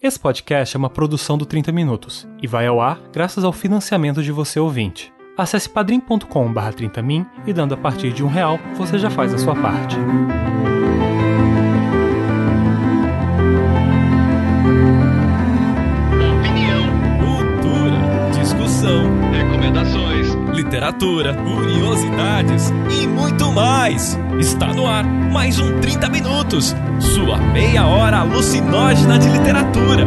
Esse podcast é uma produção do 30 Minutos e vai ao ar graças ao financiamento de você ouvinte. Acesse padrim.com.br 30min e dando a partir de um real, você já faz a sua parte. Literatura, curiosidades e muito mais. Está no ar mais um 30 minutos, sua meia hora alucinógena de literatura.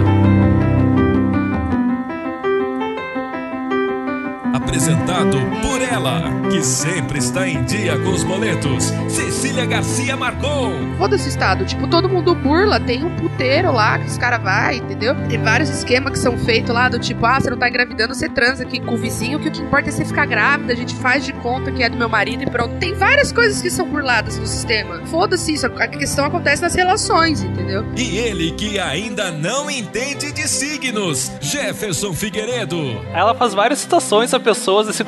Apresentado por ela, que sempre está em dia com os boletos, Cecília Garcia Marcon. Foda-se estado, tipo, todo mundo burla, tem um puteiro lá que os caras vai, entendeu? Tem vários esquemas que são feitos lá do tipo, ah, você não tá engravidando, você transa aqui com o vizinho, que o que importa é você ficar grávida, a gente faz de conta que é do meu marido e pronto. Tem várias coisas que são burladas no sistema. Foda-se isso, a questão acontece nas relações, entendeu? E ele que ainda não entende de signos, Jefferson Figueiredo. Ela faz várias citações a pessoas assim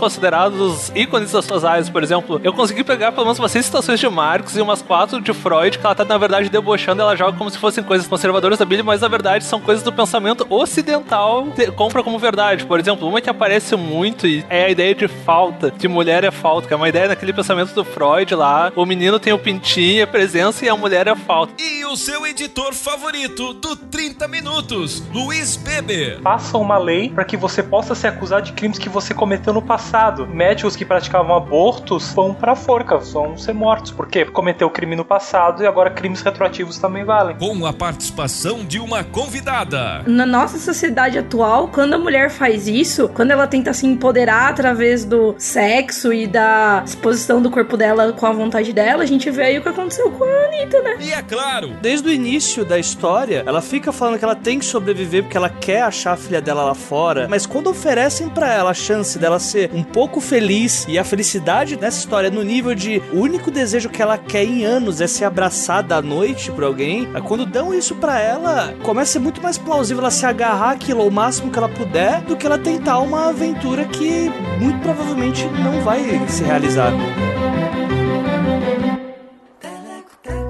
considerados ícones das suas áreas. Por exemplo, eu consegui pegar pelo menos umas seis citações de Marx e umas quatro de Freud, que ela tá, na verdade, debochando, ela joga como se fossem coisas conservadoras da Bíblia, mas na verdade são coisas do pensamento ocidental que compra como verdade. Por exemplo, uma que aparece muito e é a ideia de falta, de mulher é falta, que é uma ideia naquele pensamento do Freud lá. O menino tem o pintinho, a presença e a mulher é falta. E o seu editor favorito do 30 Minutos, Luiz Beber. faça uma lei para que você possa ser acusado de crimes que você cometeu no passado. Médicos que praticavam abortos vão pra forca, vão ser mortos, porque cometeu crime no passado e agora crimes retroativos também valem. Com a participação de uma convidada. Na nossa sociedade atual, quando a mulher faz isso, quando ela tenta se empoderar através do sexo e da exposição do corpo dela com a vontade dela, a gente vê aí o que aconteceu com a Anitta, né? E é claro, Desde o início da história, ela fica falando que ela tem que sobreviver porque ela quer achar a filha dela lá fora. Mas quando oferecem pra ela a chance dela ser um pouco feliz e a felicidade nessa história é no nível de o único desejo que ela quer em anos é ser abraçada à noite por alguém, quando dão isso pra ela, começa a ser muito mais plausível ela se agarrar aquilo ao máximo que ela puder do que ela tentar uma aventura que muito provavelmente não vai se realizar.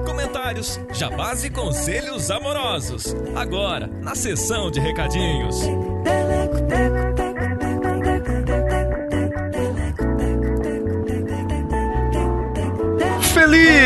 comentários, jabás e conselhos amorosos. Agora, na sessão de recadinhos.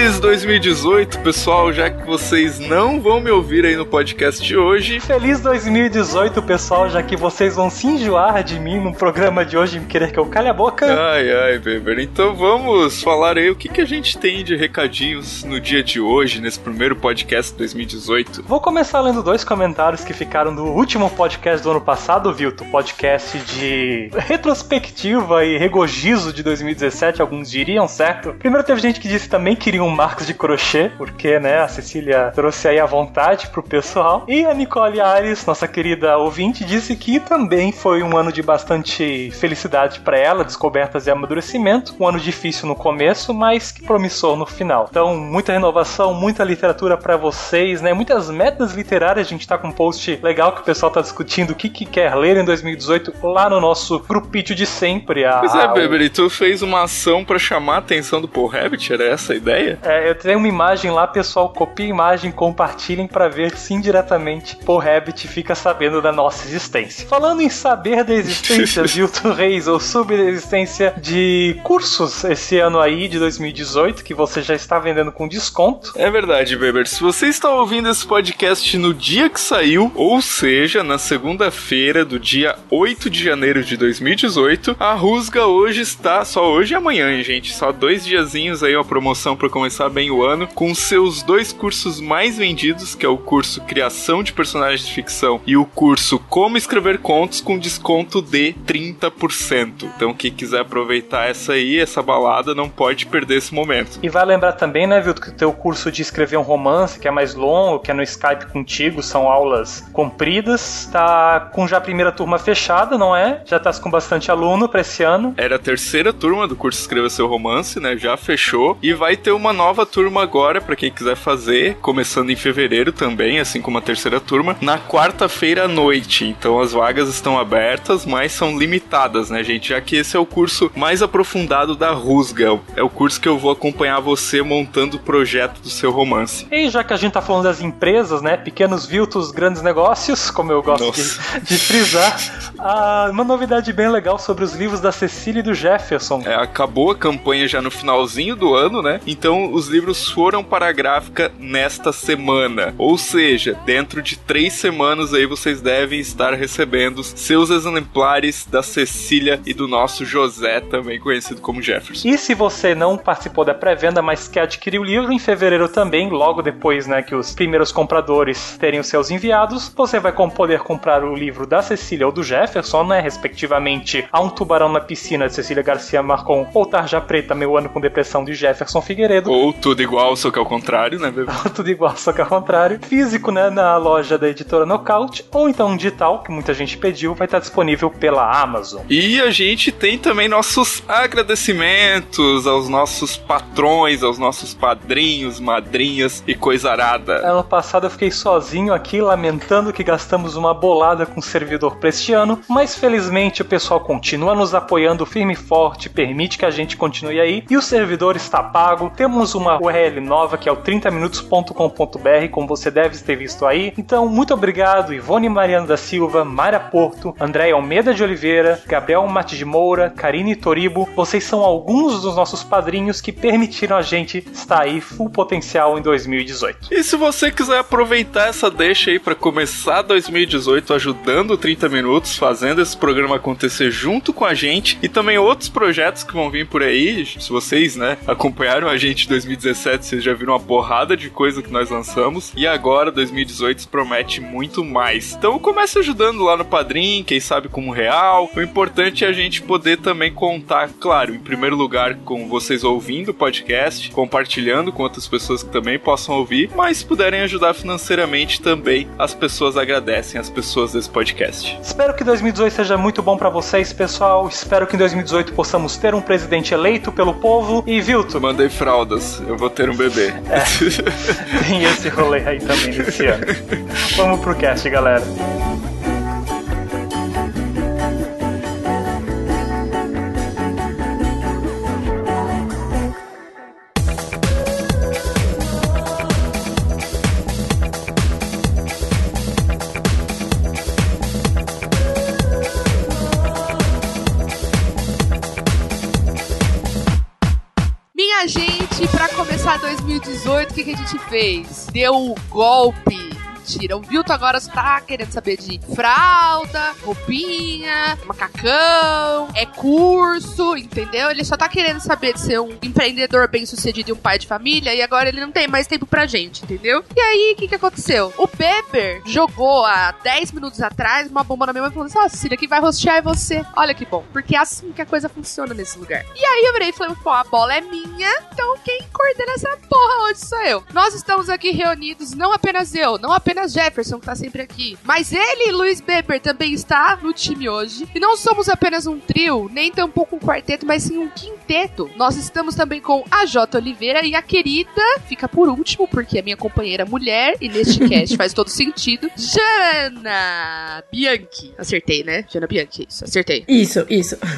Feliz 2018, pessoal, já que vocês não vão me ouvir aí no podcast de hoje. Feliz 2018, pessoal, já que vocês vão se enjoar de mim no programa de hoje e querer que eu calhe a boca. Ai, ai, Beber. Então vamos falar aí o que, que a gente tem de recadinhos no dia de hoje, nesse primeiro podcast 2018. Vou começar lendo dois comentários que ficaram do último podcast do ano passado, Vilto. Podcast de retrospectiva e regozijo de 2017, alguns diriam, certo? Primeiro teve gente que disse que também queria um Marcos de crochê, porque, né, a Cecília trouxe aí a vontade pro pessoal. E a Nicole Ares, nossa querida ouvinte, disse que também foi um ano de bastante felicidade pra ela, descobertas e amadurecimento. Um ano difícil no começo, mas que promissor no final. Então, muita renovação, muita literatura pra vocês, né? Muitas metas literárias. A gente tá com um post legal que o pessoal tá discutindo o que, que quer ler em 2018 lá no nosso grupinho de sempre. A, Pois é, Beber, tu fez uma ação pra chamar a atenção do Paul Rabbit? Era essa a ideia? É, eu tenho uma imagem lá, pessoal, copiem a imagem, compartilhem pra ver se indiretamente Paul Rabbit fica sabendo da nossa existência. Falando em saber da existência, Vilto Reis, ou sobre a existência de cursos esse ano aí, de 2018, que você já está vendendo com desconto. É verdade, Beber. Se você está ouvindo esse podcast no dia que saiu, ou seja, na segunda-feira do dia 8 de janeiro de 2018, a Rusga hoje está, só hoje e amanhã, hein, gente, só dois diazinhos aí, uma promoção para começar bem o ano, com seus dois cursos mais vendidos, que é o curso Criação de Personagens de Ficção e o curso Como Escrever Contos, com desconto de 30%. Então, quem quiser aproveitar essa aí, essa balada, não pode perder esse momento. E vai lembrar também, né, Vilto, que o teu curso de escrever um romance, que é mais longo, que é no Skype contigo, são aulas compridas, tá com já a primeira turma fechada, não é? Já tá com bastante aluno pra esse ano. Era a terceira turma do curso Escreva Seu Romance, né? Já fechou. E vai ter uma nova nova turma agora, para quem quiser fazer, começando em fevereiro também, assim como a terceira turma, na quarta-feira à noite. Então as vagas estão abertas, mas são limitadas, né, gente? Já que esse é o curso mais aprofundado da Rusga. É o curso que eu vou acompanhar você montando o projeto do seu romance. E já que a gente tá falando das empresas, né? Pequenos viltos, grandes negócios, como eu gosto de, de, frisar. Ah, uma novidade bem legal sobre os livros da Cecília e do Jefferson. É, acabou a campanha já no finalzinho do ano, né? Então os livros foram para a gráfica nesta semana. Ou seja, dentro de três semanas aí vocês devem estar recebendo seus exemplares da Cecília e do nosso José, também conhecido como Jefferson. E se você não participou da pré-venda, mas quer adquirir o livro em fevereiro também, logo depois, né, que os primeiros compradores terem os seus enviados, você vai poder comprar o livro da Cecília ou do Jefferson, né, respectivamente, A um Tubarão na Piscina de Cecília Garcia Marcon ou Tarja Preta, Meu Ano com Depressão de Jefferson Figueiredo. Ou Tudo Igual, só que ao contrário, né, bebê? tudo Igual, só que ao contrário. Físico, né, na loja da editora Knockout, ou então digital, que muita gente pediu, vai estar disponível pela Amazon. E a gente tem também nossos agradecimentos aos nossos patrões, aos nossos padrinhos, madrinhas e coisa arada. Ano passado eu fiquei sozinho aqui lamentando que gastamos uma bolada com o servidor pra este ano, mas felizmente o pessoal continua nos apoiando firme e forte, permite que a gente continue aí e o servidor está pago. Temos uma URL nova que é o 30minutos.com.br, como você deve ter visto aí. Então, muito obrigado, Ivone Mariano da Silva, Mara Porto, André Almeida de Oliveira, Gabriel Mate de Moura, Karine Toribo. Vocês são alguns dos nossos padrinhos que permitiram a gente estar aí full potencial em 2018. E se você quiser aproveitar essa deixa aí para começar 2018 ajudando o 30 Minutos, fazendo esse programa acontecer junto com a gente e também outros projetos que vão vir por aí, se vocês, né, acompanharam a gente em 2017, vocês já viram uma porrada de coisa que nós lançamos e agora 2018 promete muito mais. Então comece ajudando lá no Padrim, quem sabe como real. O importante é a gente poder também contar, claro, em primeiro lugar com vocês ouvindo o podcast, compartilhando com outras pessoas que também possam ouvir, mas se puderem ajudar financeiramente também, as pessoas agradecem as pessoas desse podcast. Espero que 2018 seja muito bom para vocês, pessoal. Espero que em 2018 possamos ter um presidente eleito pelo povo. E Vilto, Mandei fraldas, eu vou ter um bebê. É, tem esse rolê aí também nesse ano. Vamos pro cast, galera. 2018, o que, que a gente fez? Deu o golpe. Mentira, o Vilto agora só tá querendo saber de fralda, roupinha, macacão, é curso, entendeu? Ele só tá querendo saber de ser um empreendedor bem sucedido e um pai de família e agora ele não tem mais tempo pra gente, entendeu? E aí, o que que aconteceu? O Pepper jogou há 10 minutos atrás uma bomba na minha mão falou assim: Ó, Cília, quem vai rostear é você. Olha que bom, porque é assim que a coisa funciona nesse lugar. E aí eu virei e falei: pô, a bola é minha, então quem coordena essa porra hoje sou eu. Nós estamos aqui reunidos, não apenas eu, não apenas Jefferson, que tá sempre aqui, mas ele, Luiz Beber, também está no time hoje. E não somos apenas um trio, nem tampouco um quarteto, mas sim um quinteto. Nós estamos também com a J. Oliveira e a querida, fica por último, porque é minha companheira mulher, e neste cast faz todo sentido, Jana Bianchi. Acertei, né? Jana Bianchi, isso, acertei. Isso, isso.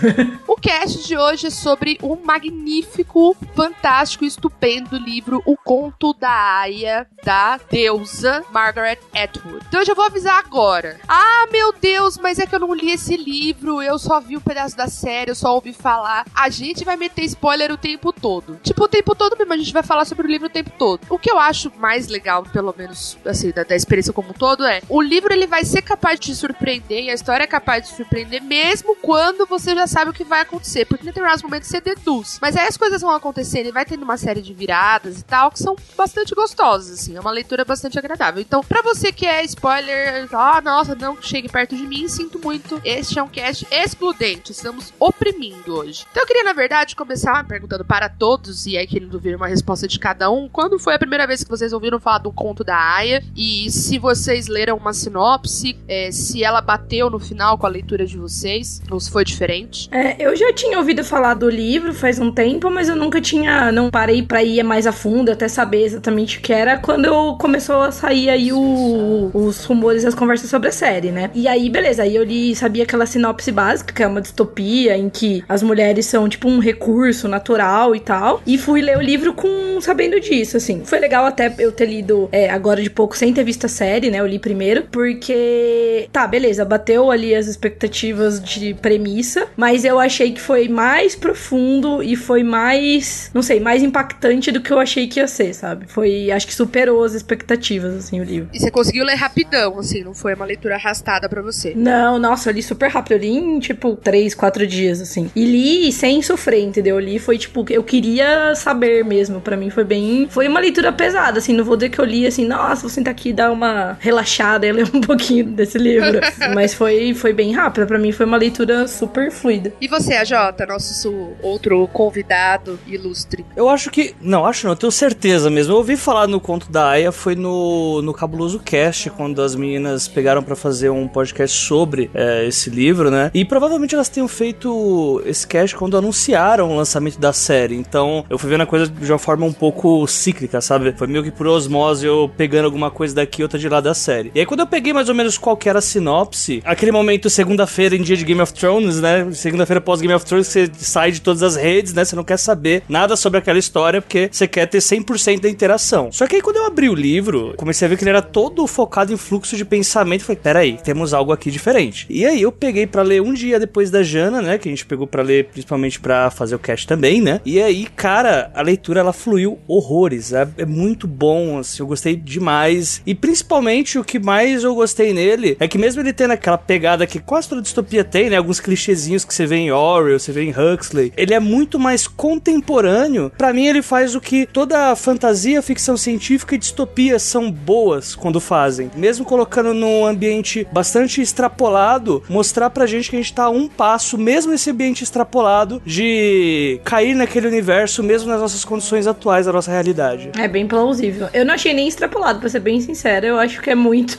O cast de hoje é sobre o magnífico, fantástico estupendo livro O Conto da Aya, da deusa Margaret Atwood. Então eu já vou avisar agora. Ah, meu Deus, mas é que eu não li esse livro, eu só vi um pedaço da série, eu só ouvi falar. A gente vai meter spoiler o tempo todo. Tipo, o tempo todo mesmo, a gente vai falar sobre o livro o tempo todo. O que eu acho mais legal, pelo menos, assim, da, da experiência como um todo, é o livro ele vai ser capaz de te surpreender e a história é capaz de te surpreender mesmo quando você já sabe o que vai acontecer. Porque em determinados momentos você deduz. Mas aí as coisas vão acontecendo e vai tendo uma série de viradas e tal que são bastante gostosas, assim. É uma leitura bastante agradável. Então, pra você que é spoiler, ah, nossa, não chegue perto de mim, sinto muito. Este é um cast excludente. Estamos oprimindo hoje. Então eu queria, na verdade, pode começar perguntando para todos, e aí querendo ouvir uma resposta de cada um, quando foi a primeira vez que vocês ouviram falar do conto da Aya? E se vocês leram uma sinopse, é, se ela bateu no final com a leitura de vocês, ou se foi diferente? É, eu já tinha ouvido falar do livro faz um tempo, mas eu nunca tinha, não parei pra ir mais a fundo, até saber exatamente o que era, quando começou a sair aí o, os rumores e as conversas sobre a série, né? E aí, beleza, aí eu li, sabia aquela sinopse básica, que é uma distopia, em que as mulheres são tipo um recurso natural e tal, e fui ler o livro com sabendo disso, assim. Foi legal até eu ter lido é, agora de pouco sem ter visto a série, né? Eu li primeiro, porque tá, beleza, bateu ali as expectativas de premissa, mas eu achei que foi mais profundo e foi mais, não sei, mais impactante do que eu achei que ia ser, sabe? Foi, acho que superou as expectativas, assim, o livro. E você conseguiu ler rapidão, assim, não foi uma leitura arrastada para você? Não, nossa, eu li super rápido, eu li em, tipo, três, quatro dias, assim. E li sem sofrer, entendeu? Eu li foi, tipo, eu queria saber mesmo, para mim foi bem, foi uma leitura pesada, assim, não vou dizer que eu li, assim, nossa, vou sentar aqui e dar uma relaxada e ler um pouquinho desse livro. Mas foi, foi bem rápida, para mim foi uma leitura super fluida. E você, AJ, nosso outro convidado ilustre? Eu acho que. Não, acho não, eu tenho certeza mesmo. Eu ouvi falar no conto da Aya, foi no, no Cabuloso Cast, quando as meninas pegaram para fazer um podcast sobre é, esse livro, né? E provavelmente elas tenham feito esse cast quando anunciaram o lançamento da série. Então eu fui vendo a coisa de uma forma um pouco cíclica, sabe? Foi meio que por osmose eu pegando alguma coisa daqui outra de lá da série. E aí quando eu peguei mais ou menos qual que era a sinopse, aquele momento segunda-feira em dia de Game of Thrones, né? Segunda-feira pós Game of Thrones, você sai de todas as redes, né? Você não quer saber nada sobre aquela história porque você quer ter 100% da interação. Só que aí quando eu abri o livro, comecei a ver que ele era todo focado em fluxo de pensamento. Falei, peraí, temos algo aqui diferente. E aí eu peguei para ler um dia depois da Jana, né? Que a gente pegou para ler principalmente para fazer o cast também, né? E aí, cara, a leitura ela fluiu horrores. É, é muito bom, assim, eu gostei demais. E principalmente o que mais eu gostei nele é que mesmo ele tendo aquela pegada que quase toda distopia tem, né? Alguns clichêzinhos que você vê em Orwell, você vê em Huxley. Ele é muito mais contemporâneo. Para mim, ele faz o que toda fantasia, ficção científica e distopia são boas quando fazem. Mesmo colocando num ambiente bastante extrapolado, mostrar pra gente que a gente tá a um passo, mesmo nesse ambiente extrapolado, de cair naquele universo, mesmo nas nossas condições atuais da nossa realidade. É bem plausível. Eu não achei nem extrapolado, pra ser bem sincera. Eu acho que é muito.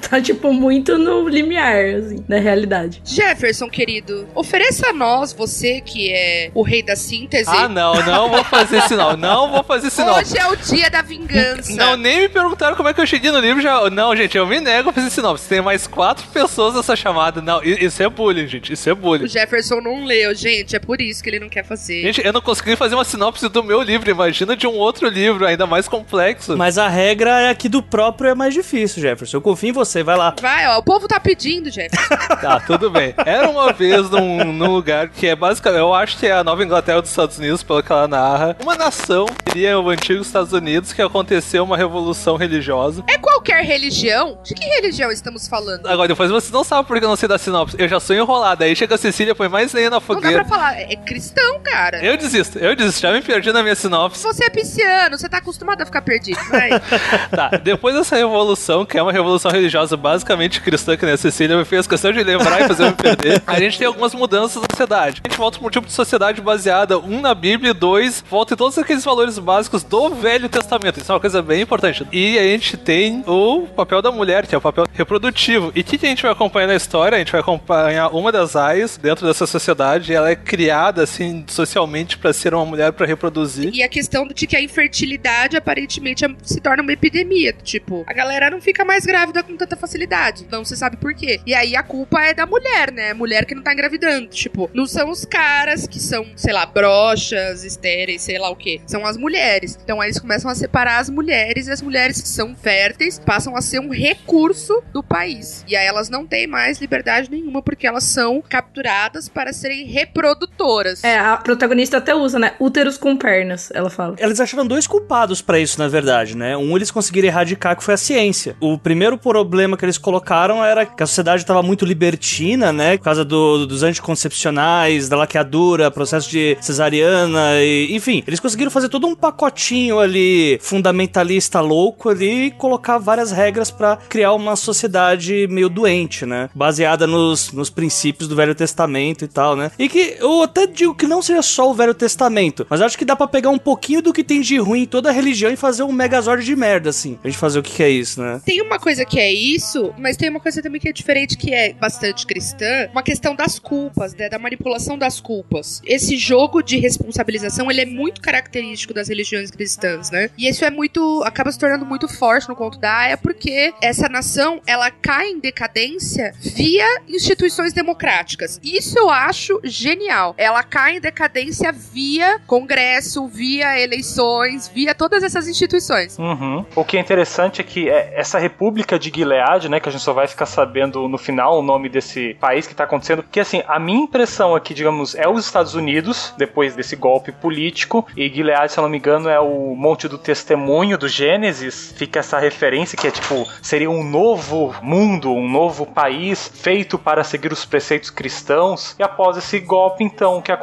tá, tipo, muito no limiar, assim, da realidade. Jefferson, querido, ofereça a nós, você que é o rei da síntese. Ah, não, não vou fazer isso não. Não vou fazer isso não. Hoje é o dia da vingança. Não, nem me perguntaram como é que eu cheguei no livro já. Não, gente, eu me nego a fazer sinopse. Tem mais quatro pessoas nessa chamada. Não, isso é bullying, gente. Isso é bullying. O Jefferson não leu, gente. É por isso que ele não quer fazer. Gente, eu não consegui fazer uma sinopse do meu livro. Imagina de um outro livro, ainda mais complexo. Mas a regra é que do próprio é mais difícil, Jefferson. Eu confio em você, vai lá. Vai, ó. O povo tá pedindo, Jefferson. Tá, tudo bem. Era uma vez num, num lugar que é basicamente, eu acho que é a Nova Inglaterra dos Estados Unidos, pelo que ela narra. Uma nação, seria o antigo Estados Unidos, que aconteceu uma revolução religiosa. é qualquer religião? De que religião estamos falando? Agora, depois você não sabe porque eu não sei da sinopse. Eu já sou enrolado. Aí chega a Cecília, põe mais lenha na Não dá pra fogueira. falar. É cristão, cara. Eu desisto, eu desisto. Já me perdi na minha sinopse. Você é pisciano, você tá acostumado a ficar perdido, vai. Tá, depois dessa revolução, que é uma revolução religiosa basicamente cristã, que nem a Cecília me fez questão de lembrar e fazer eu me perder, a gente tem algumas mudanças na sociedade. A gente volta pra um tipo de sociedade baseada, um, na Bíblia, e dois, volta em todos aqueles valores básicos do Velho Testamento. Isso é uma coisa bem importante. E a gente tem o papel da mulher, que é o papel reprodutivo. E o que, que a gente vai acompanhar na história? A gente vai acompanhar uma das aias dentro dessa sociedade. Ela é criada, assim, socialmente para ser uma mulher para reproduzir. E a questão de que a infertilidade aparentemente é- se torna uma epidemia. Tipo, a galera não fica mais grávida com tanta facilidade. Não se sabe por quê. E aí a culpa é da mulher, né? Mulher que não tá engravidando. Tipo, não são os caras que são, sei lá, broxas, estéreis, sei lá o quê. São as mulheres. Então aí eles começam a separar as mulheres e as mulheres que são férteis passam a ser um recurso do país. E aí elas não têm mais liberdade nenhuma porque elas são capturadas para serem reprodutoras. É, a protagonista até usa, né? Úteros com pernas, ela fala. Eles acharam dois culpados pra isso, na verdade, né? Um eles conseguiram erradicar, que foi a ciência. O primeiro problema que eles colocaram era que a sociedade estava muito libertina, né? Por causa do- dos anticoncepcionais, da laqueadura, processo de cesariana, e, enfim. Eles conseguiram fazer todo um pacotinho ali fundamentalista louco ali e colocar várias regras pra criar uma sociedade meio doente, né? Baseada nos, nos princípios do Velho Testamento e tal, né? E que eu até digo que não seja só o Velho Testamento, mas acho que dá para pegar um pouquinho do que tem de ruim em toda a religião e fazer um megazord de merda, assim. A gente fazer o que, que é isso, né? Tem uma coisa que é isso, mas tem uma coisa também que é diferente, que é bastante cristã, uma questão das culpas, né, da manipulação das culpas. Esse jogo de responsabilização, ele é muito característico das religiões cristãs, né? E isso é muito, acaba se tornando muito forte no conto da Aya, porque essa nação, ela cai em decadência via instituições democráticas. Isso eu acho genial. Ela cai em decadência via Congresso, via eleições, via todas essas instituições. Uhum. O que é interessante é que é, essa República de Gilead, né, que a gente só vai ficar sabendo no final o nome desse país que tá acontecendo, porque assim, a minha impressão aqui, digamos, é os Estados Unidos, depois desse golpe político, e Gilead, se eu não me engano, é o Monte do Testemunho do Gênesis, fica essa referência que é tipo, seria um novo mundo, um novo país feito para seguir os preceitos cristãos, e após esse golpe, então, o que acontece?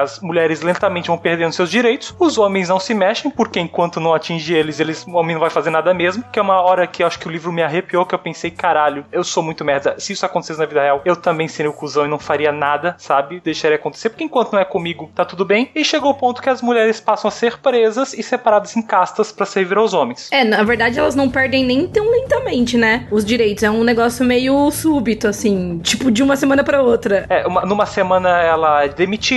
As mulheres lentamente vão perdendo seus direitos, os homens não se mexem, porque enquanto não atinge eles, eles o homem não vai fazer nada mesmo, que é uma hora que eu acho que o livro me arrepiou, que eu pensei, caralho, eu sou muito merda, se isso acontecesse na vida real, eu também seria o cuzão e não faria nada, sabe? Deixaria acontecer, porque enquanto não é comigo, tá tudo bem, e chegou o ponto que as mulheres passam a ser presas e separadas em castas para servir aos homens. É, na verdade elas não perdem nem tão lentamente, né? Os direitos. É um negócio meio súbito, assim. Tipo, de uma semana para outra. É, uma, numa semana ela é demitida,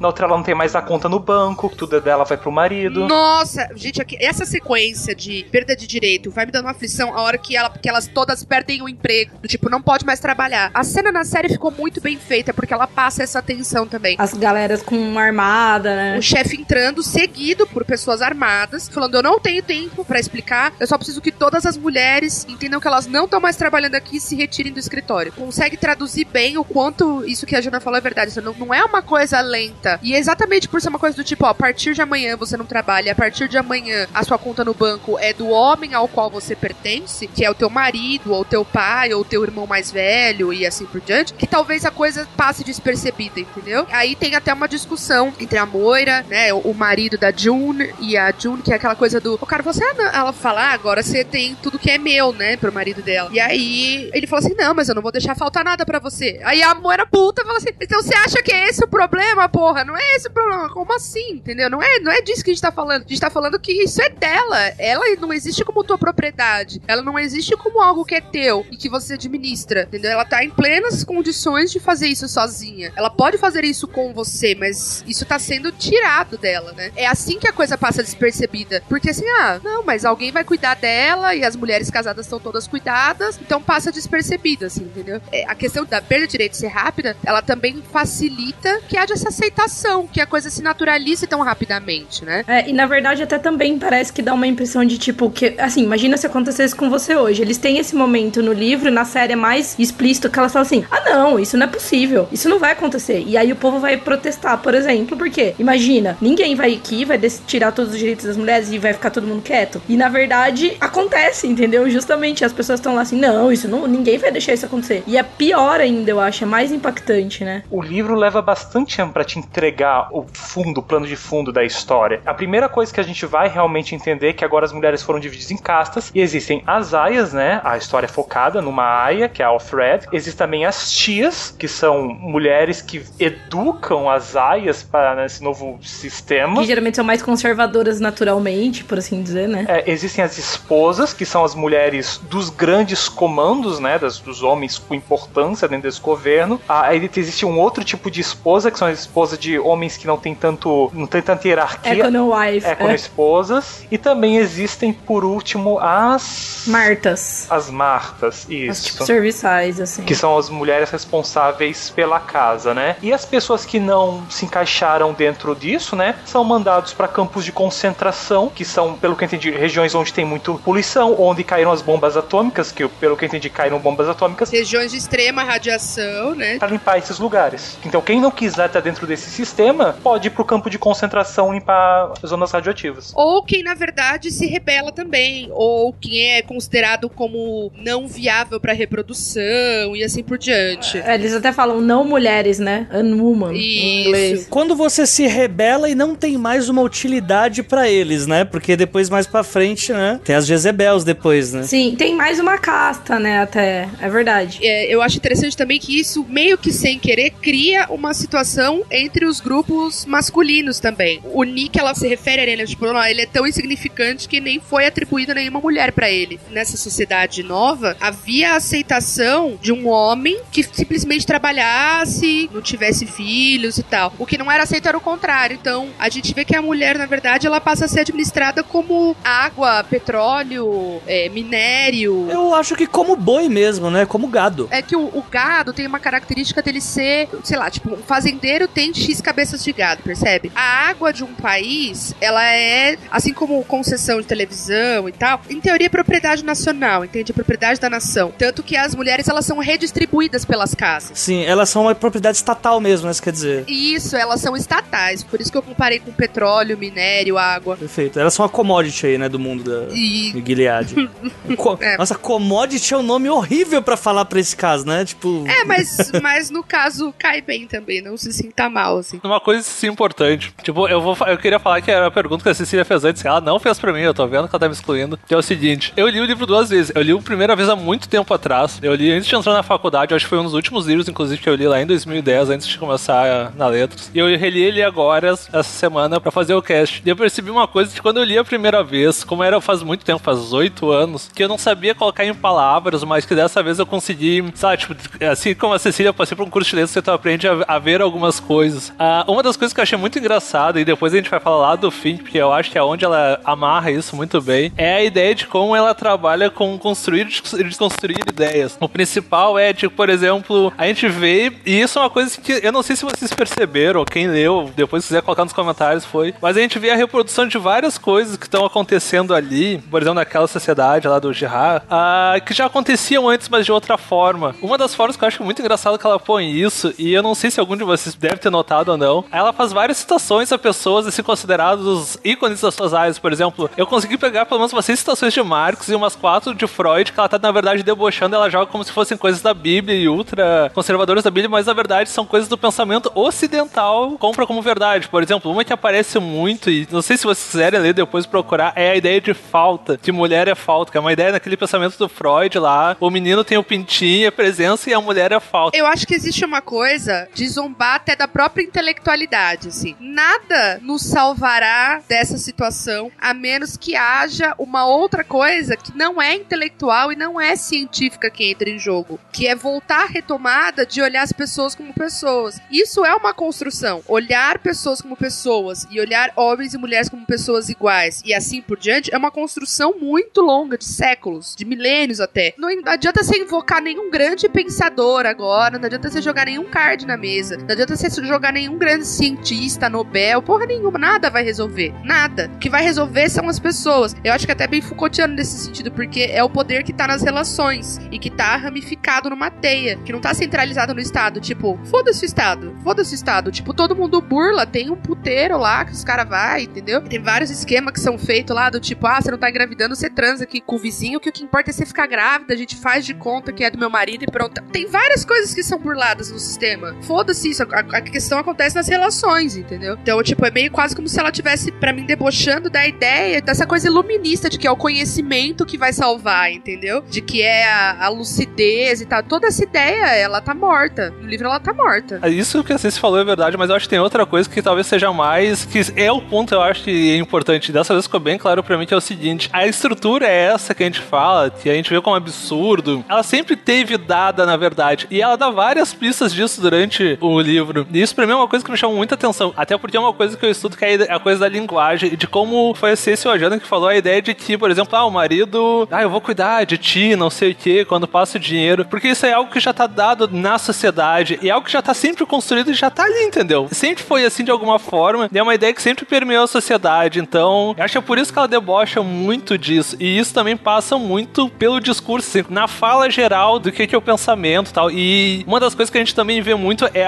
na outra ela não tem mais a conta no banco, tudo dela vai pro marido. Nossa, gente, aqui, essa sequência de perda de direito vai me dando uma aflição a hora que, ela, que elas todas perdem o emprego. Do tipo, não pode mais trabalhar. A cena na série ficou muito bem feita, porque ela passa essa tensão também. As galeras com uma armada, né? O chefe entrando, seguido por pessoas armadas, falando: Eu não tenho tempo para explicar, eu só preciso que todas as mulheres entendam que elas não estão mais trabalhando aqui e se retirem do escritório. Consegue traduzir bem o quanto isso que a Jana falou é verdade. Isso não, não é uma coisa lenta. E é exatamente por ser uma coisa do tipo: ó, a partir de amanhã você não trabalha, a partir de amanhã a sua conta no banco é do homem ao qual você pertence, que é o teu marido, ou teu pai, ou teu irmão mais velho e assim por diante, que talvez a coisa passe despercebida, entendeu? Aí tem até uma discussão entre a Moira, né, o marido da June e a June, que é aquela coisa do, o cara, você ela fala, ah, agora você tem tudo que é meu, né, pro marido dela. E aí ele fala assim, não, mas eu não vou deixar faltar nada para você. Aí a Moira puta fala assim, então você acha que é esse o problema, porra? Não é esse o problema. Como assim, entendeu? Não é, não é disso que a gente tá falando. A gente tá falando que isso é dela. Ela não existe como tua propriedade. Ela não existe como algo que é teu e que você administra, entendeu? Ela tá em plenas condições de fazer isso sozinha. Ela pode fazer isso com você, mas isso tá sendo tirado dela, né? É assim que a coisa passa despercebida. Porque assim, ah, não, mas alguém vai cuidar dela e as mulheres casadas estão todas cuidadas, então passa despercebida, assim, entendeu? É, a questão da perda de direito ser rápida, ela também facilita que haja essa aceitação, que a coisa se naturalize tão rapidamente, né? É, e na verdade até também parece que dá uma impressão de tipo que, assim, imagina se acontecesse com você hoje. Eles têm esse momento no livro, na série é mais explícito que elas falam assim: "Ah, não, isso não é possível. Isso não vai acontecer". E aí o povo vai protestar, por exemplo, porque imagina, ninguém vai aqui, vai tirar todos os direitos das mulheres e vai ficar todo mundo quieto. E na verdade acontece, entendeu? Justamente as pessoas estão lá assim: "Não, isso não, ninguém vai deixar isso acontecer". E é pior ainda, eu acho, é mais impactante, né? O livro leva bastante tempo para te entregar o fundo, o plano de fundo da história. A primeira coisa que a gente vai realmente entender é que agora as mulheres foram divididas em castas e existem as aias, né? A história é focada numa aia, que é a Alfred. Existem também as tias, que são mulheres que educam as aias para esse novo sistema. Que geralmente são mais conservadoras naturalmente, por assim dizer, né? É, existem as esposas, que são as mulheres dos grandes comandos, né? Das, dos homens com importância dentro desse governo. Ah, aí existe um outro tipo de esposa, que são as esposas de homens que não tem tanto. não tem tanta hierarquia. Econo-wife. Econo-esposas. É. E também existem, por último, as. Martas. As Martas, isso. As tipo serviçais, assim. Que são as mulheres responsáveis pela casa, né? E as pessoas que não se encaixaram dentro disso, né? São mandados para campos de concentração, que são, pelo que eu entendi, regiões onde tem muito poluição, onde caíram as bombas atômicas, que pelo que eu entendi, caíram bombas atômicas. Regiões de extrema radiação, né? Pra limpar esses lugares. Então, quem não quiser estar dentro desse sistema, pode ir pro campo de concentração limpar zonas radioativas. Ou quem, na verdade, se rebela também. Ou quem é considerado como não viável para reprodução e assim por diante. É, eles até falam não mulheres, né? Unwoman. Em inglês. Quando você se rebela e não tem mais uma utilidade para eles, né? Porque depois, mais pra frente, né? Tem as Jezebels depois, né? Sim, tem mais uma casta, né? Até. É verdade. É, eu acho interessante também que isso, meio que sem querer, cria uma situação entre os grupos masculinos também. O Nick, ela se refere a ele, tipo, não, ele é tão insignificante que nem foi atribuída nenhuma mulher para ele. Nessa sociedade nova, havia a aceitação de um homem que simplesmente trabalhasse, não tivesse filhos e tal. O que não era aceito era o contrário. Então, a gente vê que a mulher, na verdade, ela passa a ser administrada como água, petróleo, é, minério. Eu acho que como boi mesmo, né? Como gado. É que o, o gado tem uma característica dele ser, sei lá, tipo, um fazendeiro tem X cabeças de gado, percebe? A água de um país, ela é, assim como concessão de televisão e tal, em teoria é propriedade nacional, entende? É propriedade da nação. Tanto que as mulheres, elas são redistribuídas pelas casas. Sim, elas são uma propriedade estatal mesmo, né? Isso quer dizer. Isso, elas são estatais. Por isso que eu comparei com petróleo, minério, água. Perfeito. Elas são a commodity aí, né? Do mundo da E Gilead. Co- É. Nossa, commodity é um nome horrível pra falar pra esse caso, né? Tipo. É, mas, mas no caso cai bem também, não se sinta mal, assim. Uma coisa sim importante. Tipo, eu vou eu queria falar que era a pergunta que a Cecília fez antes, ela não fez pra mim, eu tô vendo que ela tá me excluindo. Que é o seguinte: eu li o livro duas vezes. Eu li a primeira vez há muito tempo atrás. Eu li antes de entrar na faculdade, acho que foi um dos últimos livros, inclusive, que eu li lá em 2010, antes de começar na letras. E eu reli ele agora, essa semana, pra fazer o cast. E eu percebi uma coisa que quando eu li a primeira vez, como era faz muito tempo, faz oito anos, que eu não sabia colocar em palavras, mas que dessa vez eu consegui, sabe, tipo, assim como a Cecília, passei por um curso de letras tu aprende a, a ver algumas coisas. Ah, uma das coisas que eu achei muito engraçada, e depois a gente vai falar lá do fim, porque eu acho que é onde ela amarra isso muito bem, é a ideia de como ela trabalha com construir e desconstruir ideias. O principal é, tipo, por exemplo, a gente vê, e isso é uma coisa que eu não sei se vocês perceberam, quem leu, depois quiser colocar nos comentários, foi, mas a gente vê a reprodução de várias coisas que estão acontecendo ali, por exemplo, naquela sociedade lá do Gerard, ah, que já aconteciam antes, mas de outra forma. Uma das formas que eu acho muito engraçado que ela põe isso, e eu não sei se algum de vocês deve ter notado ou não, ela faz várias citações a pessoas assim considerados ícones das suas áreas. Por exemplo, eu consegui pegar pelo menos umas seis citações de Marx e umas quatro de Freud, que ela tá, na verdade, debochando, ela joga como se fossem coisas da Bíblia e ultra conservadoras da Bíblia, mas na verdade são coisas do pensamento ocidental, compra como verdade. Por exemplo, uma que aparece muito, e não sei se vocês quiserem ler depois procurar, é a ideia de falta, que mulher é falta, que é uma ideia naquele pensamento do Freud lá, o menino tem o pintinho, a presença, e a mulher é falta. Eu acho que existe uma coisa de zombar até da própria intelectualidade, assim. Nada nos salvará dessa situação, a menos que haja uma outra coisa que não é intelectual e não é científica que entra em jogo, que é voltar à retomada de olhar as pessoas como pessoas. Isso é uma construção. Olhar pessoas como pessoas e olhar homens e mulheres como pessoas iguais e assim por diante é uma construção muito longa, de séculos, de milênios até. Não adianta você invocar nenhum grande pensador agora, não adianta você jogar nenhum card na mesa, não adianta você jogar nenhum grande cientista, Nobel, porra nenhuma, nada vai resolver. Nada. O que vai resolver são as pessoas. Eu acho que até bem Foucaultiano nesse sentido, porque é o poder que tá nas relações e que tá ramificado numa teia, que não tá centralizado no Estado. Tipo, foda-se o Estado, foda-se o Estado. Tipo, todo mundo burla, tem um puteiro lá que os caras vai, entendeu? Tem vários esquemas que são feitos lá do tipo, ah, você não tá engravidando, você transa aqui com o vizinho, que o que importa é você ficar grávida, a gente faz de conta que é do meu marido e pronto. Tem várias coisas que são burladas no sistema. Foda-se isso, a, a questão acontece nas relações, entendeu? Então, tipo, é meio quase como se ela tivesse, pra mim, debochando da ideia, dessa coisa iluminista de que é o conhecimento que vai salvar, entendeu? De que é a, a lucidez e tal. Toda essa ideia, ela tá morta. No livro ela tá morta. Isso que a falou é verdade, mas eu acho que tem outra coisa que talvez seja mais. que é o ponto, eu acho que é importante. Dessa vez ficou bem claro pra mim que é o seguinte: a estrutura é essa que a gente fala, que a gente vê como absurdo. Ela sempre teve dada, na verdade. E ela dá várias pistas disso durante o livro. E isso pra mim é uma coisa que me chama muita atenção. Até porque é uma coisa que eu estudo que é a coisa da linguagem e de como foi a Ceci Ojana que falou a ideia de que, por exemplo, ah, o marido, ah, eu vou cuidar de ti, não sei o que, quando passa o dinheiro. Porque isso é algo que já tá dado na sociedade e é algo que já tá sempre construído e já tá ali, entendeu? Sempre foi assim de alguma forma. E é uma ideia que sempre permeou a sociedade. Então, acho que é por isso que ela debocha muito disso. E isso também passa muito pelo discurso, assim, na fala geral do que, é o pensamento e tal. E uma das coisas que a gente também vê muito é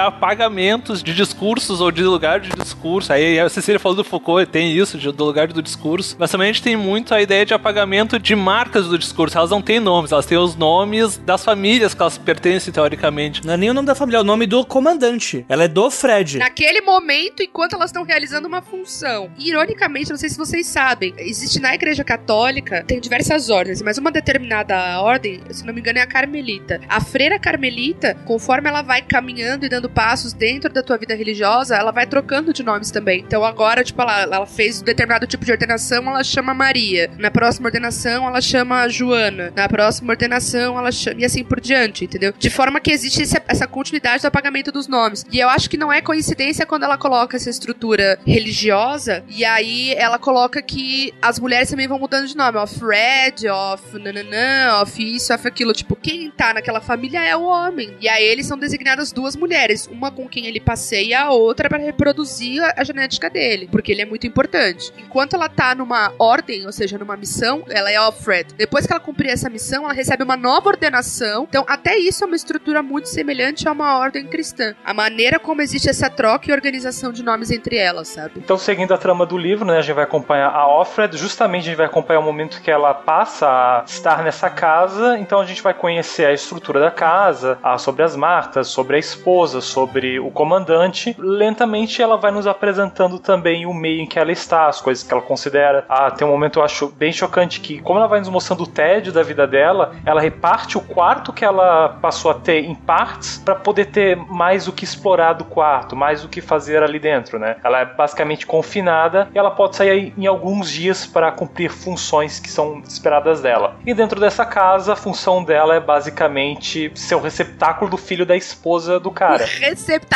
apagamentos de discursos ou de lugar de discurso. Aí a Cecília falou do Foucault, tem isso, de- do lugar do discurso. Mas também a gente tem muito a ideia de apagamento de marcas do discurso. Elas não têm nomes, elas têm os nomes das famílias que elas pertencem, teoricamente. Não é nem o nome da família, é o nome do comandante. Ela é do Fred. Naquele momento, enquanto elas estão realizando uma função. Ironicamente, não sei se vocês sabem, existe na Igreja Católica, tem diversas ordens, mas uma determinada ordem, se não me engano, é a Carmelita. A freira Carmelita, conforme ela vai caminhando e dando passos dentro da tua vida religiosa, ela vai trocando de nomes também. Então agora, tipo, ela, ela fez determinado tipo de ordenação, ela chama Maria. Na próxima ordenação, ela chama Joana. Na próxima ordenação, ela chama. E assim por diante, entendeu? De forma que existe essa continuidade do apagamento dos nomes. E eu acho que não é coincidência quando ela coloca essa estrutura religiosa e aí ela coloca que as mulheres também vão mudando de nome. Off Red, off nananã, off isso, off aquilo. Tipo, quem tá naquela família é o homem. E aí eles são designadas duas mulheres. Uma com quem ele passeia, a outra para reproduzir a, a genética dele. Porque ele é muito importante. Enquanto ela tá numa ordem, ou seja, numa missão, ela é off Red. Depois que ela cumprir essa missão, ela recebe uma nova ordenação. Então, até isso é uma estrutura muito semelhante a uma ordem cristã. A maneira como existe essa troca e organização de nomes entre elas, sabe? Então, seguindo a trama do livro, né, a gente vai acompanhar a Offred. Justamente a gente vai acompanhar o momento que ela passa a estar nessa casa. Então, a gente vai conhecer a estrutura da casa, a, sobre as Martas, sobre a esposa, sobre o comandante. Lentamente, ela vai nos apresentando também o meio em que ela está, as coisas que ela considera. Ah, tem um momento eu acho bem chocante que, como ela vai nos mostrando o tédio da vida dela, ela reparte o quarto que ela passou a ter em partes para poder ter mais o que explorar do quarto, mais o que fazer ali dentro, né? Ela é basicamente confinada e ela pode sair em alguns dias para cumprir funções que são esperadas dela. E dentro dessa casa, a função dela é basicamente ser o receptáculo do filho da esposa do cara. Receptáculo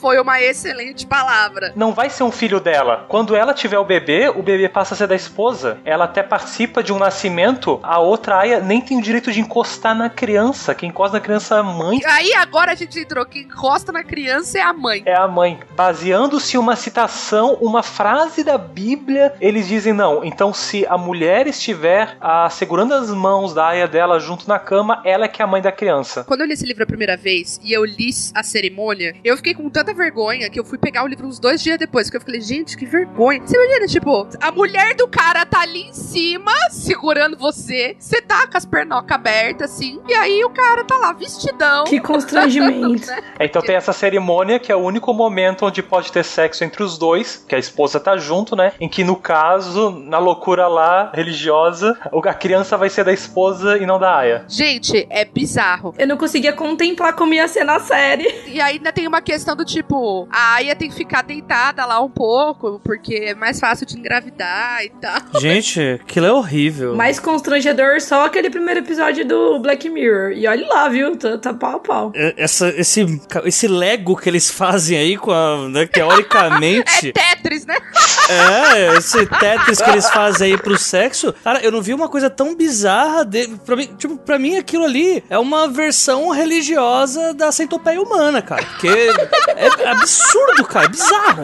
foi uma excelente palavra. Não vai ser um filho dela. Quando ela tiver o bebê, o bebê passa a ser da esposa. Ela até participa de um nascimento, a outra aia nem tem o direito de encostar na criança. Quem encosta na criança é a mãe. Aí agora a gente entrou, quem encosta na criança é a mãe. É a mãe. Baseando-se em uma citação, uma frase da Bíblia, eles dizem não. Então, se a mulher estiver ah, segurando as mãos da aia dela junto na cama, ela é que é a mãe da criança. Quando eu li esse livro a primeira vez e eu li a cerimônia, eu fiquei com tanta vergonha que eu fui pegar o livro uns dois dias depois. Porque eu falei, gente, que vergonha. Você imagina, tipo, a mulher do cara tá ali em cima, segurando você. Você tá com as pernocas abertas, assim. E aí o cara tá lá, vestidão. Que constrangimento. É, Então tem essa cerimônia que é o único momento onde pode ter sexo entre os dois, que a esposa tá junto, né? Em que no caso, na loucura lá religiosa, a criança vai ser da esposa e não da aia. Gente, é bizarro. Eu não conseguia contemplar como ia ser na série. E ainda tem uma questão do tipo, a Aya tem que ficar deitada lá um pouco, porque é mais fácil de engravidar e tal. Gente, aquilo é horrível. Mais constrangedor só aquele primeiro episódio do Black Mirror. E olha lá, viu? Tá, tá pau a pau. É, Essa, esse, esse Lego que eles fazem aí com a. Né, É teoricamente. Tetris, né? É, esse Tetris que eles fazem aí pro sexo. Cara, eu não vi uma coisa tão bizarra. De, pra, mim, tipo, pra mim aquilo ali é uma versão religiosa da centopeia humana, cara. Porque é absurdo, cara. É bizarro.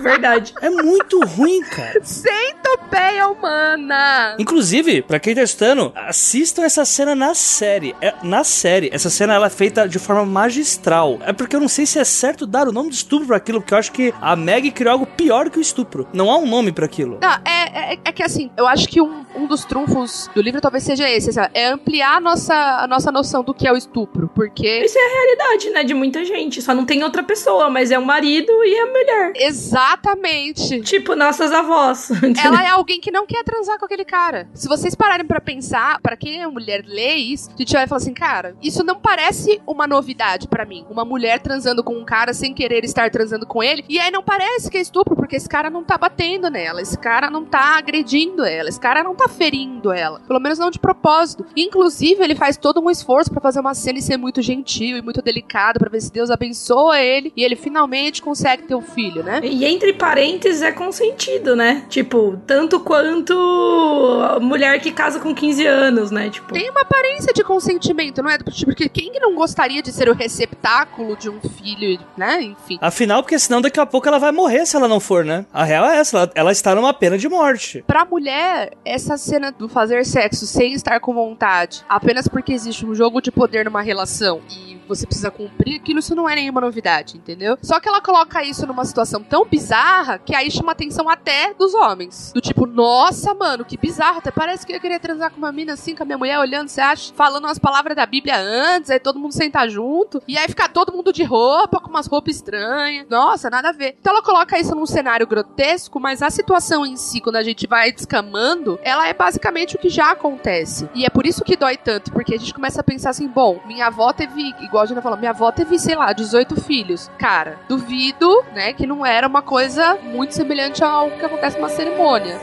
Verdade. É muito ruim, cara. Centopeia humana. Inclusive, pra quem tá estudando, assistam essa cena na série. É, na série, essa cena ela é feita de forma magistral. É porque eu não sei se é certo dar o nome de estupro pra aquilo, porque eu acho que a Meg criou algo pior que o estupro. Não há um nome pra aquilo. Não, é, é, é que assim, eu acho que um, um dos trunfos do livro talvez seja esse, sabe? é ampliar a nossa, a nossa noção do que é o estupro, porque... Isso é a realidade, né? De muita gente. Só não tem outra pessoa, mas é o marido e a mulher. Exatamente. Tipo, nossas avós. Ela é alguém que não quer transar com aquele cara. Se vocês pararem pra pensar, pra quem é mulher lê isso, a gente vai falar assim, cara, isso não parece uma novidade pra mim. Uma mulher transando com um cara sem querer estar transando com ele. E aí não parece que é estupro, porque esse cara não tá batendo nela, esse cara não tá agredindo ela, esse cara não tá ferindo ela. Pelo menos não de propósito. Inclusive, ele faz todo um esforço pra fazer uma cena e ser muito gentil e muito delicado pra ver se Deus abençoa ele e ele finalmente consegue ter um filho, né? E entre parênteses é consentido, né? Tipo, tanto quanto a mulher que casa com 15 anos, né? Tipo, Tem uma aparência de consentimento, não é? Porque quem que não gostaria de ser o receptáculo de um filho, né? Enfim. Afinal, porque senão daqui a pouco ela vai morrer se ela não for, né? A real é essa, ela, ela está numa pena de morte. Pra mulher, essa cena do fazer sexo sem estar com vontade, apenas porque existe um jogo de poder numa relação e você precisa cumprir aquilo, isso não é nenhuma novidade, entendeu? Só que ela coloca isso numa situação tão bizarra que aí chama atenção até dos homens. Do tipo, nossa, mano, que bizarro. Até parece que eu queria transar com uma mina assim, com a minha mulher olhando, você acha? Falando umas palavras da Bíblia antes, aí todo mundo sentar junto. E aí fica todo mundo de roupa, com umas roupas estranhas. Nossa, nada a ver. Então ela coloca isso num cenário grotesco, mas a situação em si, quando a gente vai descamando, ela é basicamente o que já acontece. E é por isso que dói tanto, porque a gente começa a pensar assim, bom, minha avó teve, igual a Jana falou, minha avó teve, sei lá, 18 filhos. Cara, duvido, né, que não era uma coisa muito semelhante ao que acontece numa cerimônia.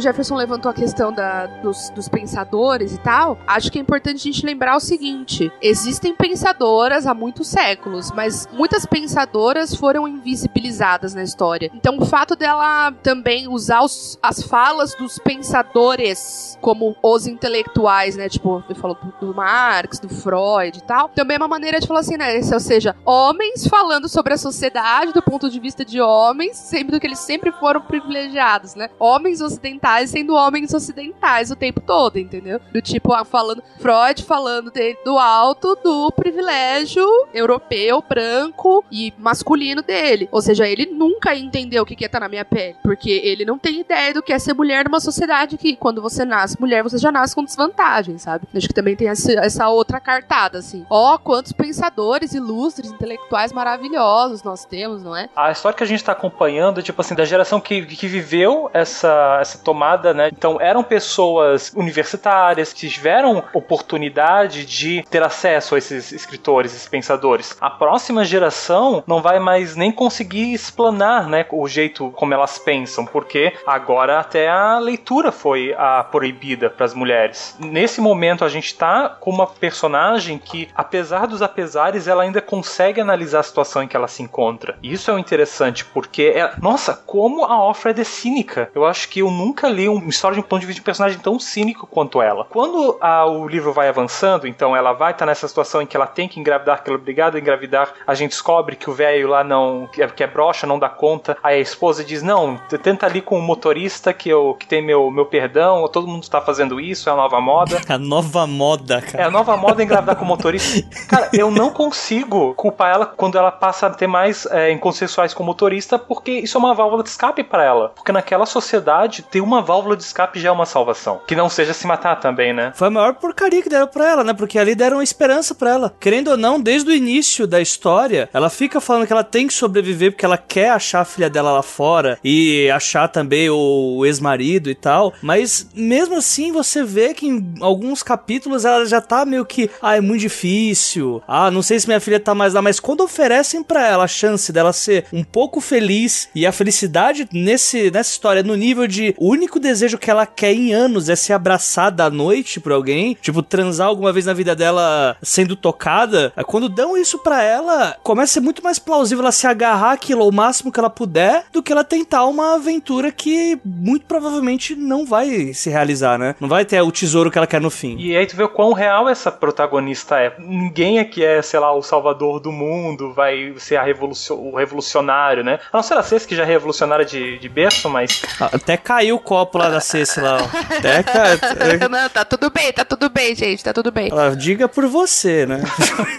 Jefferson levantou a questão da, dos, dos, pensadores e tal, acho que é importante a gente lembrar o seguinte: existem pensadoras há muitos séculos, mas muitas pensadoras foram invisibilizadas na história. Então, o fato dela também usar os, as falas dos pensadores como os intelectuais, né? Tipo, ele falou do Marx, do Freud e tal, também é uma maneira de falar assim, né? Ou seja, homens falando sobre a sociedade do ponto de vista de homens, sendo que eles sempre foram privilegiados, né? Homens ocidentais ocidentais sendo homens ocidentais o tempo todo, entendeu? Do tipo, ah, falando Freud falando de, do alto do privilégio europeu, branco e masculino dele. Ou seja, ele nunca entendeu o que é estar tá na minha pele, porque ele não tem ideia do que é ser mulher numa sociedade que quando você nasce mulher, você já nasce com desvantagem, sabe? Acho que também tem essa, essa outra cartada, assim. Ó, oh, quantos pensadores ilustres, intelectuais maravilhosos nós temos, não é? A história que a gente tá acompanhando, tipo assim, da geração que, que viveu essa, essa tomada, né? Então eram pessoas universitárias que tiveram oportunidade de ter acesso a esses escritores, esses pensadores. A próxima geração não vai mais nem conseguir explanar, né, o jeito como elas pensam, porque agora até a leitura foi a proibida para as mulheres. Nesse momento a gente tá com uma personagem que, apesar dos apesares, ela ainda consegue analisar a situação em que ela se encontra. E isso é o interessante, porque é, nossa, como a Offred é cínica. Eu acho que eu nunca li uma história de um ponto de vista de um personagem tão cínico quanto ela. Quando a, o livro vai avançando, então ela vai estar tá nessa situação em que ela tem que engravidar, que ela é obrigada a engravidar, a gente descobre que o velho lá não, que é, que é broxa, não dá conta, aí a esposa diz, não, tenta ali com o motorista que, eu, que tem meu, meu perdão, todo mundo está fazendo isso, é a nova moda. a nova moda, cara. É, a nova moda é engravidar com motorista. Cara, eu não consigo culpar ela quando ela passa a ter mais é, inconsensuais com motorista, porque isso é uma válvula de escape para ela. Porque naquela sociedade tem uma válvula de escape já é uma salvação. Que não seja se matar também, né? Foi a maior porcaria que deram pra ela, né? Porque ali deram esperança pra ela. Querendo ou não, desde o início da história, ela fica falando que ela tem que sobreviver porque ela quer achar a filha dela lá fora e achar também o ex-marido e tal. Mas mesmo assim, você vê que em alguns capítulos ela já tá meio que, ah, é muito difícil. Ah, não sei se minha filha tá mais lá. Mas quando oferecem para ela a chance dela ser um pouco feliz e a felicidade nesse, nessa história no nível de único desejo que ela quer em anos é ser abraçada à noite por alguém, tipo, transar alguma vez na vida dela sendo tocada, é quando dão isso pra ela, começa a ser muito mais plausível ela se agarrar aquilo o máximo que ela puder do que ela tentar uma aventura que muito provavelmente não vai se realizar, né? Não vai ter o tesouro que ela quer no fim. E aí tu vê o quão real essa protagonista é. Ninguém aqui é, sei lá, o salvador do mundo, vai ser a revolucion... o revolucionário, né? A não ser a Cês, que já é revolucionária de, de berço, mas. Até caiu o copo lá da Ceci lá, ó. Deca. Não, tá tudo bem, tá tudo bem, gente, tá tudo bem. Ah, diga por você, né?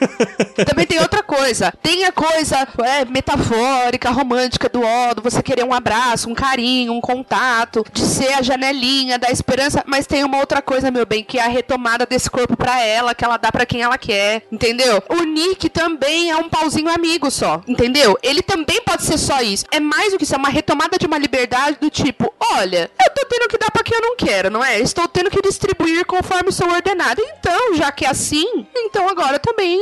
Também tem outra coisa. Tem a coisa é, metafórica, romântica do ó, você querer um abraço, um carinho, um contato, de ser a janelinha da esperança, mas tem uma outra coisa, meu bem, que é a retomada desse corpo pra ela, que ela dá pra quem ela quer, entendeu? O Nick também é um pauzinho amigo só, entendeu? Ele também pode ser só isso. É mais do que isso, é uma retomada de uma liberdade do tipo, olha, eu tô tendo que dar pra quem eu não quero, não é? Estou tendo que distribuir conforme sou ordenado. Então, já que é assim, então agora também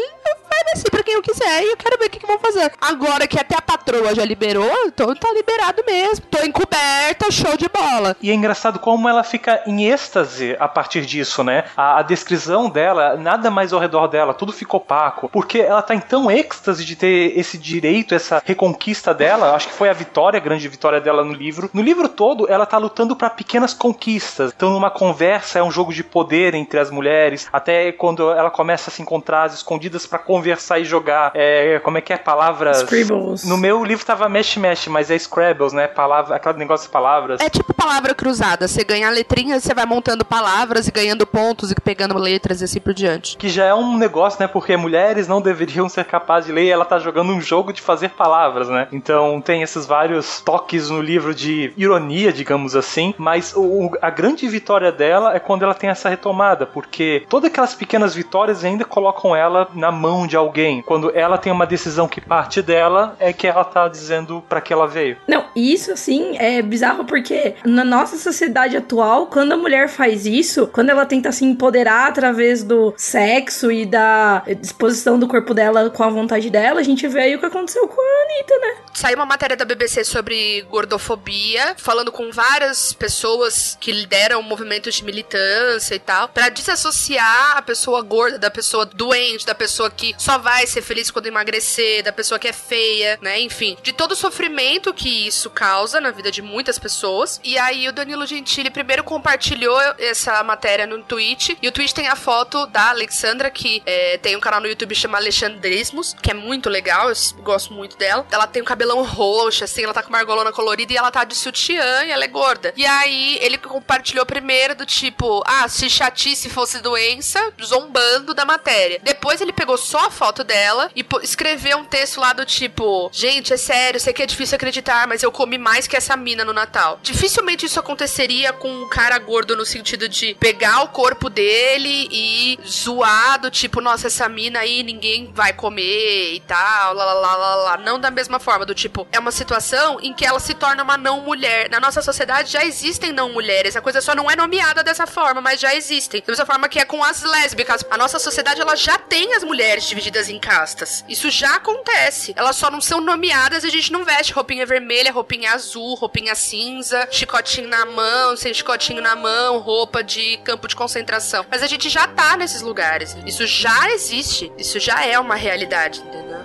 vai descer pra quem eu quiser e eu quero ver o que, que vão fazer. Agora que até a patroa já liberou, então tá liberado mesmo. Tô encoberta, show de bola. E é engraçado como ela fica em êxtase a partir disso, né? A, a descrição dela, nada mais ao redor dela, tudo fica opaco. Porque ela tá em tão êxtase de ter esse direito, essa reconquista dela. Acho que foi a vitória, a grande vitória dela no livro. No livro todo, ela tá lutando para pequenas conquistas. Então, numa conversa, é um jogo de poder entre as mulheres. Até quando ela começa a se encontrar às escondidas para conversar e jogar. É, como é que é? Palavras. Scribbles. No meu livro tava mesh mesh, mas é Scrabbles, né? Palavra, aquele negócio de palavras. É tipo palavra cruzada. Você ganha letrinhas, você vai montando palavras e ganhando pontos e pegando letras e assim por diante. Que já é um negócio, né? Porque mulheres não deveriam ser capazes de ler e ela tá jogando um jogo de fazer palavras, né? Então tem esses vários toques no livro de ironia, digamos assim. Mas o, a grande vitória dela é quando ela tem essa retomada, porque todas aquelas pequenas vitórias ainda colocam ela na mão de alguém. Quando ela tem uma decisão que parte dela, é que ela tá dizendo para que ela veio. Não, isso assim é bizarro porque na nossa sociedade atual, quando a mulher faz isso, quando ela tenta se empoderar através do sexo e da disposição do corpo dela com a vontade dela, a gente vê aí o que aconteceu com a Anitta, né? Saiu uma matéria da BBC sobre gordofobia, falando com várias pessoas que lideram movimentos de militância e tal, para desassociar a pessoa gorda da pessoa doente, da pessoa que só vai ser feliz quando emagrecer, da pessoa que é feia, né? Enfim, de todo o sofrimento que isso causa na vida de muitas pessoas. E aí o Danilo Gentili primeiro compartilhou essa matéria no tweet, e o tweet tem a foto da Alexandra, que é, tem um canal no YouTube chamado Alexandrismos, que é muito legal, eu gosto muito dela. Ela tem um cabelão roxo, assim, ela tá com uma argolona colorida e ela tá de sutiã e ela é gorda. E aí ele compartilhou primeiro do tipo, ah, se chatice fosse doença, zombando da matéria. Depois ele pegou só a foto dela e escreveu um texto lá do tipo, gente, é sério, sei que é difícil acreditar, mas eu comi mais que essa mina no Natal. Dificilmente isso aconteceria com um cara gordo no sentido de pegar o corpo dele e zoar do tipo, nossa, essa mina aí ninguém vai comer e tal, lá, lá, lá, lá, lá. Não da mesma forma, do tipo, é uma situação em que ela se torna uma não mulher. Na nossa sociedade já existem não mulheres, a coisa só não é nomeada dessa forma, mas já existem. Da mesma forma que é com as lésbicas. A nossa sociedade, ela já tem as mulheres divididas em castas. Isso já acontece. Elas só não são nomeadas e a gente não veste roupinha vermelha, roupinha azul, roupinha cinza, chicotinho na mão, sem chicotinho na mão, roupa de campo de concentração. Mas a gente já tá nesses lugares. Isso já existe. Isso já é uma realidade, entendeu?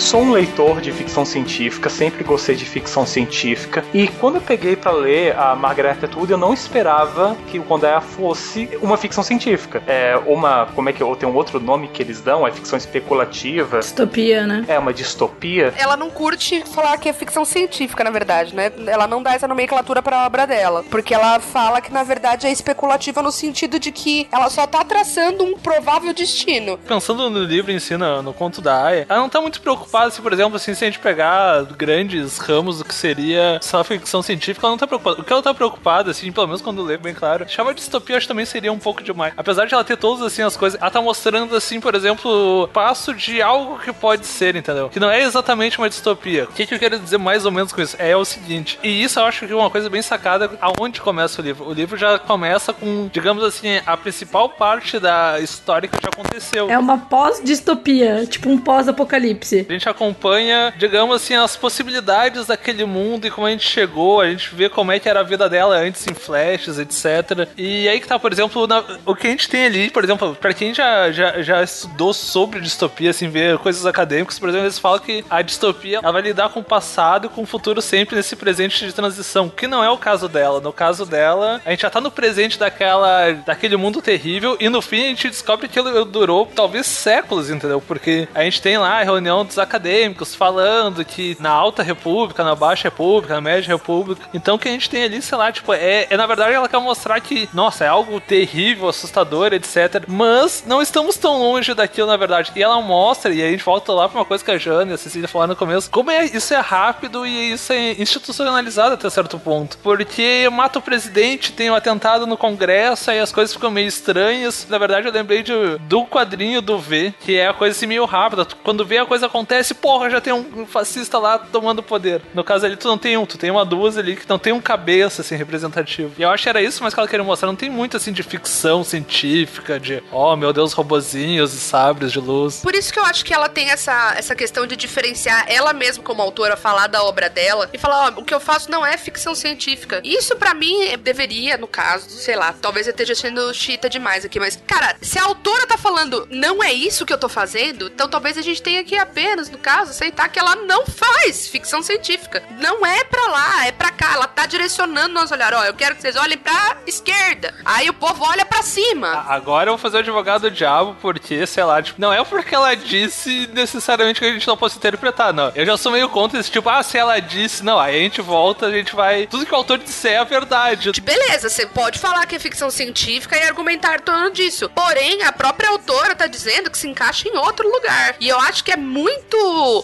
Sou um leitor de ficção científica, sempre gostei de ficção científica. E quando eu peguei para ler a Margaret Atwood, eu não esperava que o Condeia fosse uma ficção científica. É uma, como é que ou tem um outro nome que eles dão, é ficção especulativa. Distopia, né? É uma distopia. Ela não curte falar que é ficção científica, na verdade, né? Ela não dá essa nomenclatura pra obra dela. Porque ela fala que, na verdade, é especulativa no sentido de que ela só tá traçando um provável destino. Pensando no livro em si, no, no conto da Aya, ela não tá muito preocupada se, por exemplo, assim, se a gente pegar grandes ramos do que seria só ficção científica, ela não tá preocupada. O que ela tá preocupada, assim, pelo menos quando leio bem claro, chama de distopia, acho que também seria um pouco demais. Apesar de ela ter todas, assim, as coisas, ela tá mostrando, assim, por exemplo, passo de algo que pode ser, entendeu? Que não é exatamente uma distopia. O que, que eu quero dizer mais ou menos com isso? É o seguinte, e isso eu acho que é uma coisa bem sacada aonde começa o livro. O livro já começa com, digamos assim, a principal parte da história que já aconteceu. É uma pós-distopia, tipo um pós-apocalipse. A gente acompanha, digamos assim, as possibilidades daquele mundo e como a gente chegou, a gente vê como é que era a vida dela antes em flashes, etc. E aí que tá, por exemplo, na- o que a gente tem ali, por exemplo, pra quem já, já, já estudou sobre distopia, assim, ver coisas acadêmicas, por exemplo, eles falam que a distopia ela vai lidar com o passado e com o futuro sempre nesse presente de transição, que não é o caso dela. No caso dela, a gente já tá no presente daquela, daquele mundo terrível e no fim a gente descobre que ele durou talvez séculos, entendeu? Porque a gente tem lá a reunião dos acadêmicos falando que na Alta República, na Baixa República, na Média República. Então o que a gente tem ali, sei lá, tipo, é, é na verdade ela quer mostrar que, nossa, é algo terrível, assustador, etc. Mas não estamos tão longe daquilo, na verdade. E ela mostra, e aí a gente volta lá pra uma coisa que a Jane e a Cecília falaram no começo, como é, isso é rápido e isso é institucionalizado até certo ponto. Porque mata o presidente, tem um atentado no Congresso, aí as coisas ficam meio estranhas. Na verdade, eu lembrei de do quadrinho do V, que é a coisa assim meio rápida. Quando vê a coisa acontece, porra, já tem um fascista lá tomando poder. No caso ali, tu não tem um, tu tem uma duas ali que não tem um cabeça, assim, representativo. E eu acho que era isso, mas que ela queria mostrar. Não tem muito, assim, de ficção científica, de, oh, meu Deus, robozinhos e sabres de luz. Por isso que eu acho que ela tem essa, essa questão de diferenciar ela mesma como autora, falar da obra dela e falar, ó, oh, o que eu faço não é ficção científica. Isso para mim deveria, no caso, sei lá, talvez eu esteja sendo chita demais aqui, mas, cara, se a autora tá falando não é isso que eu tô fazendo, então talvez a gente tenha que apenas, no caso, aceitar que ela não faz ficção científica. Não é pra lá, é pra cá. Ela tá direcionando nosso olhar. Ó, eu quero que vocês olhem pra esquerda. Aí o povo olha pra cima. Agora eu vou fazer o advogado do diabo, porque, sei lá, tipo, não é porque ela disse necessariamente que a gente não possa interpretar, não. Eu já sou meio contra esse tipo, ah, se ela disse, não, aí a gente volta, a gente vai. Tudo que o autor disser é a verdade. Beleza, você pode falar que é ficção científica e argumentar torno disso. Porém, a própria autora tá dizendo que se encaixa em outro lugar. E eu acho que é muito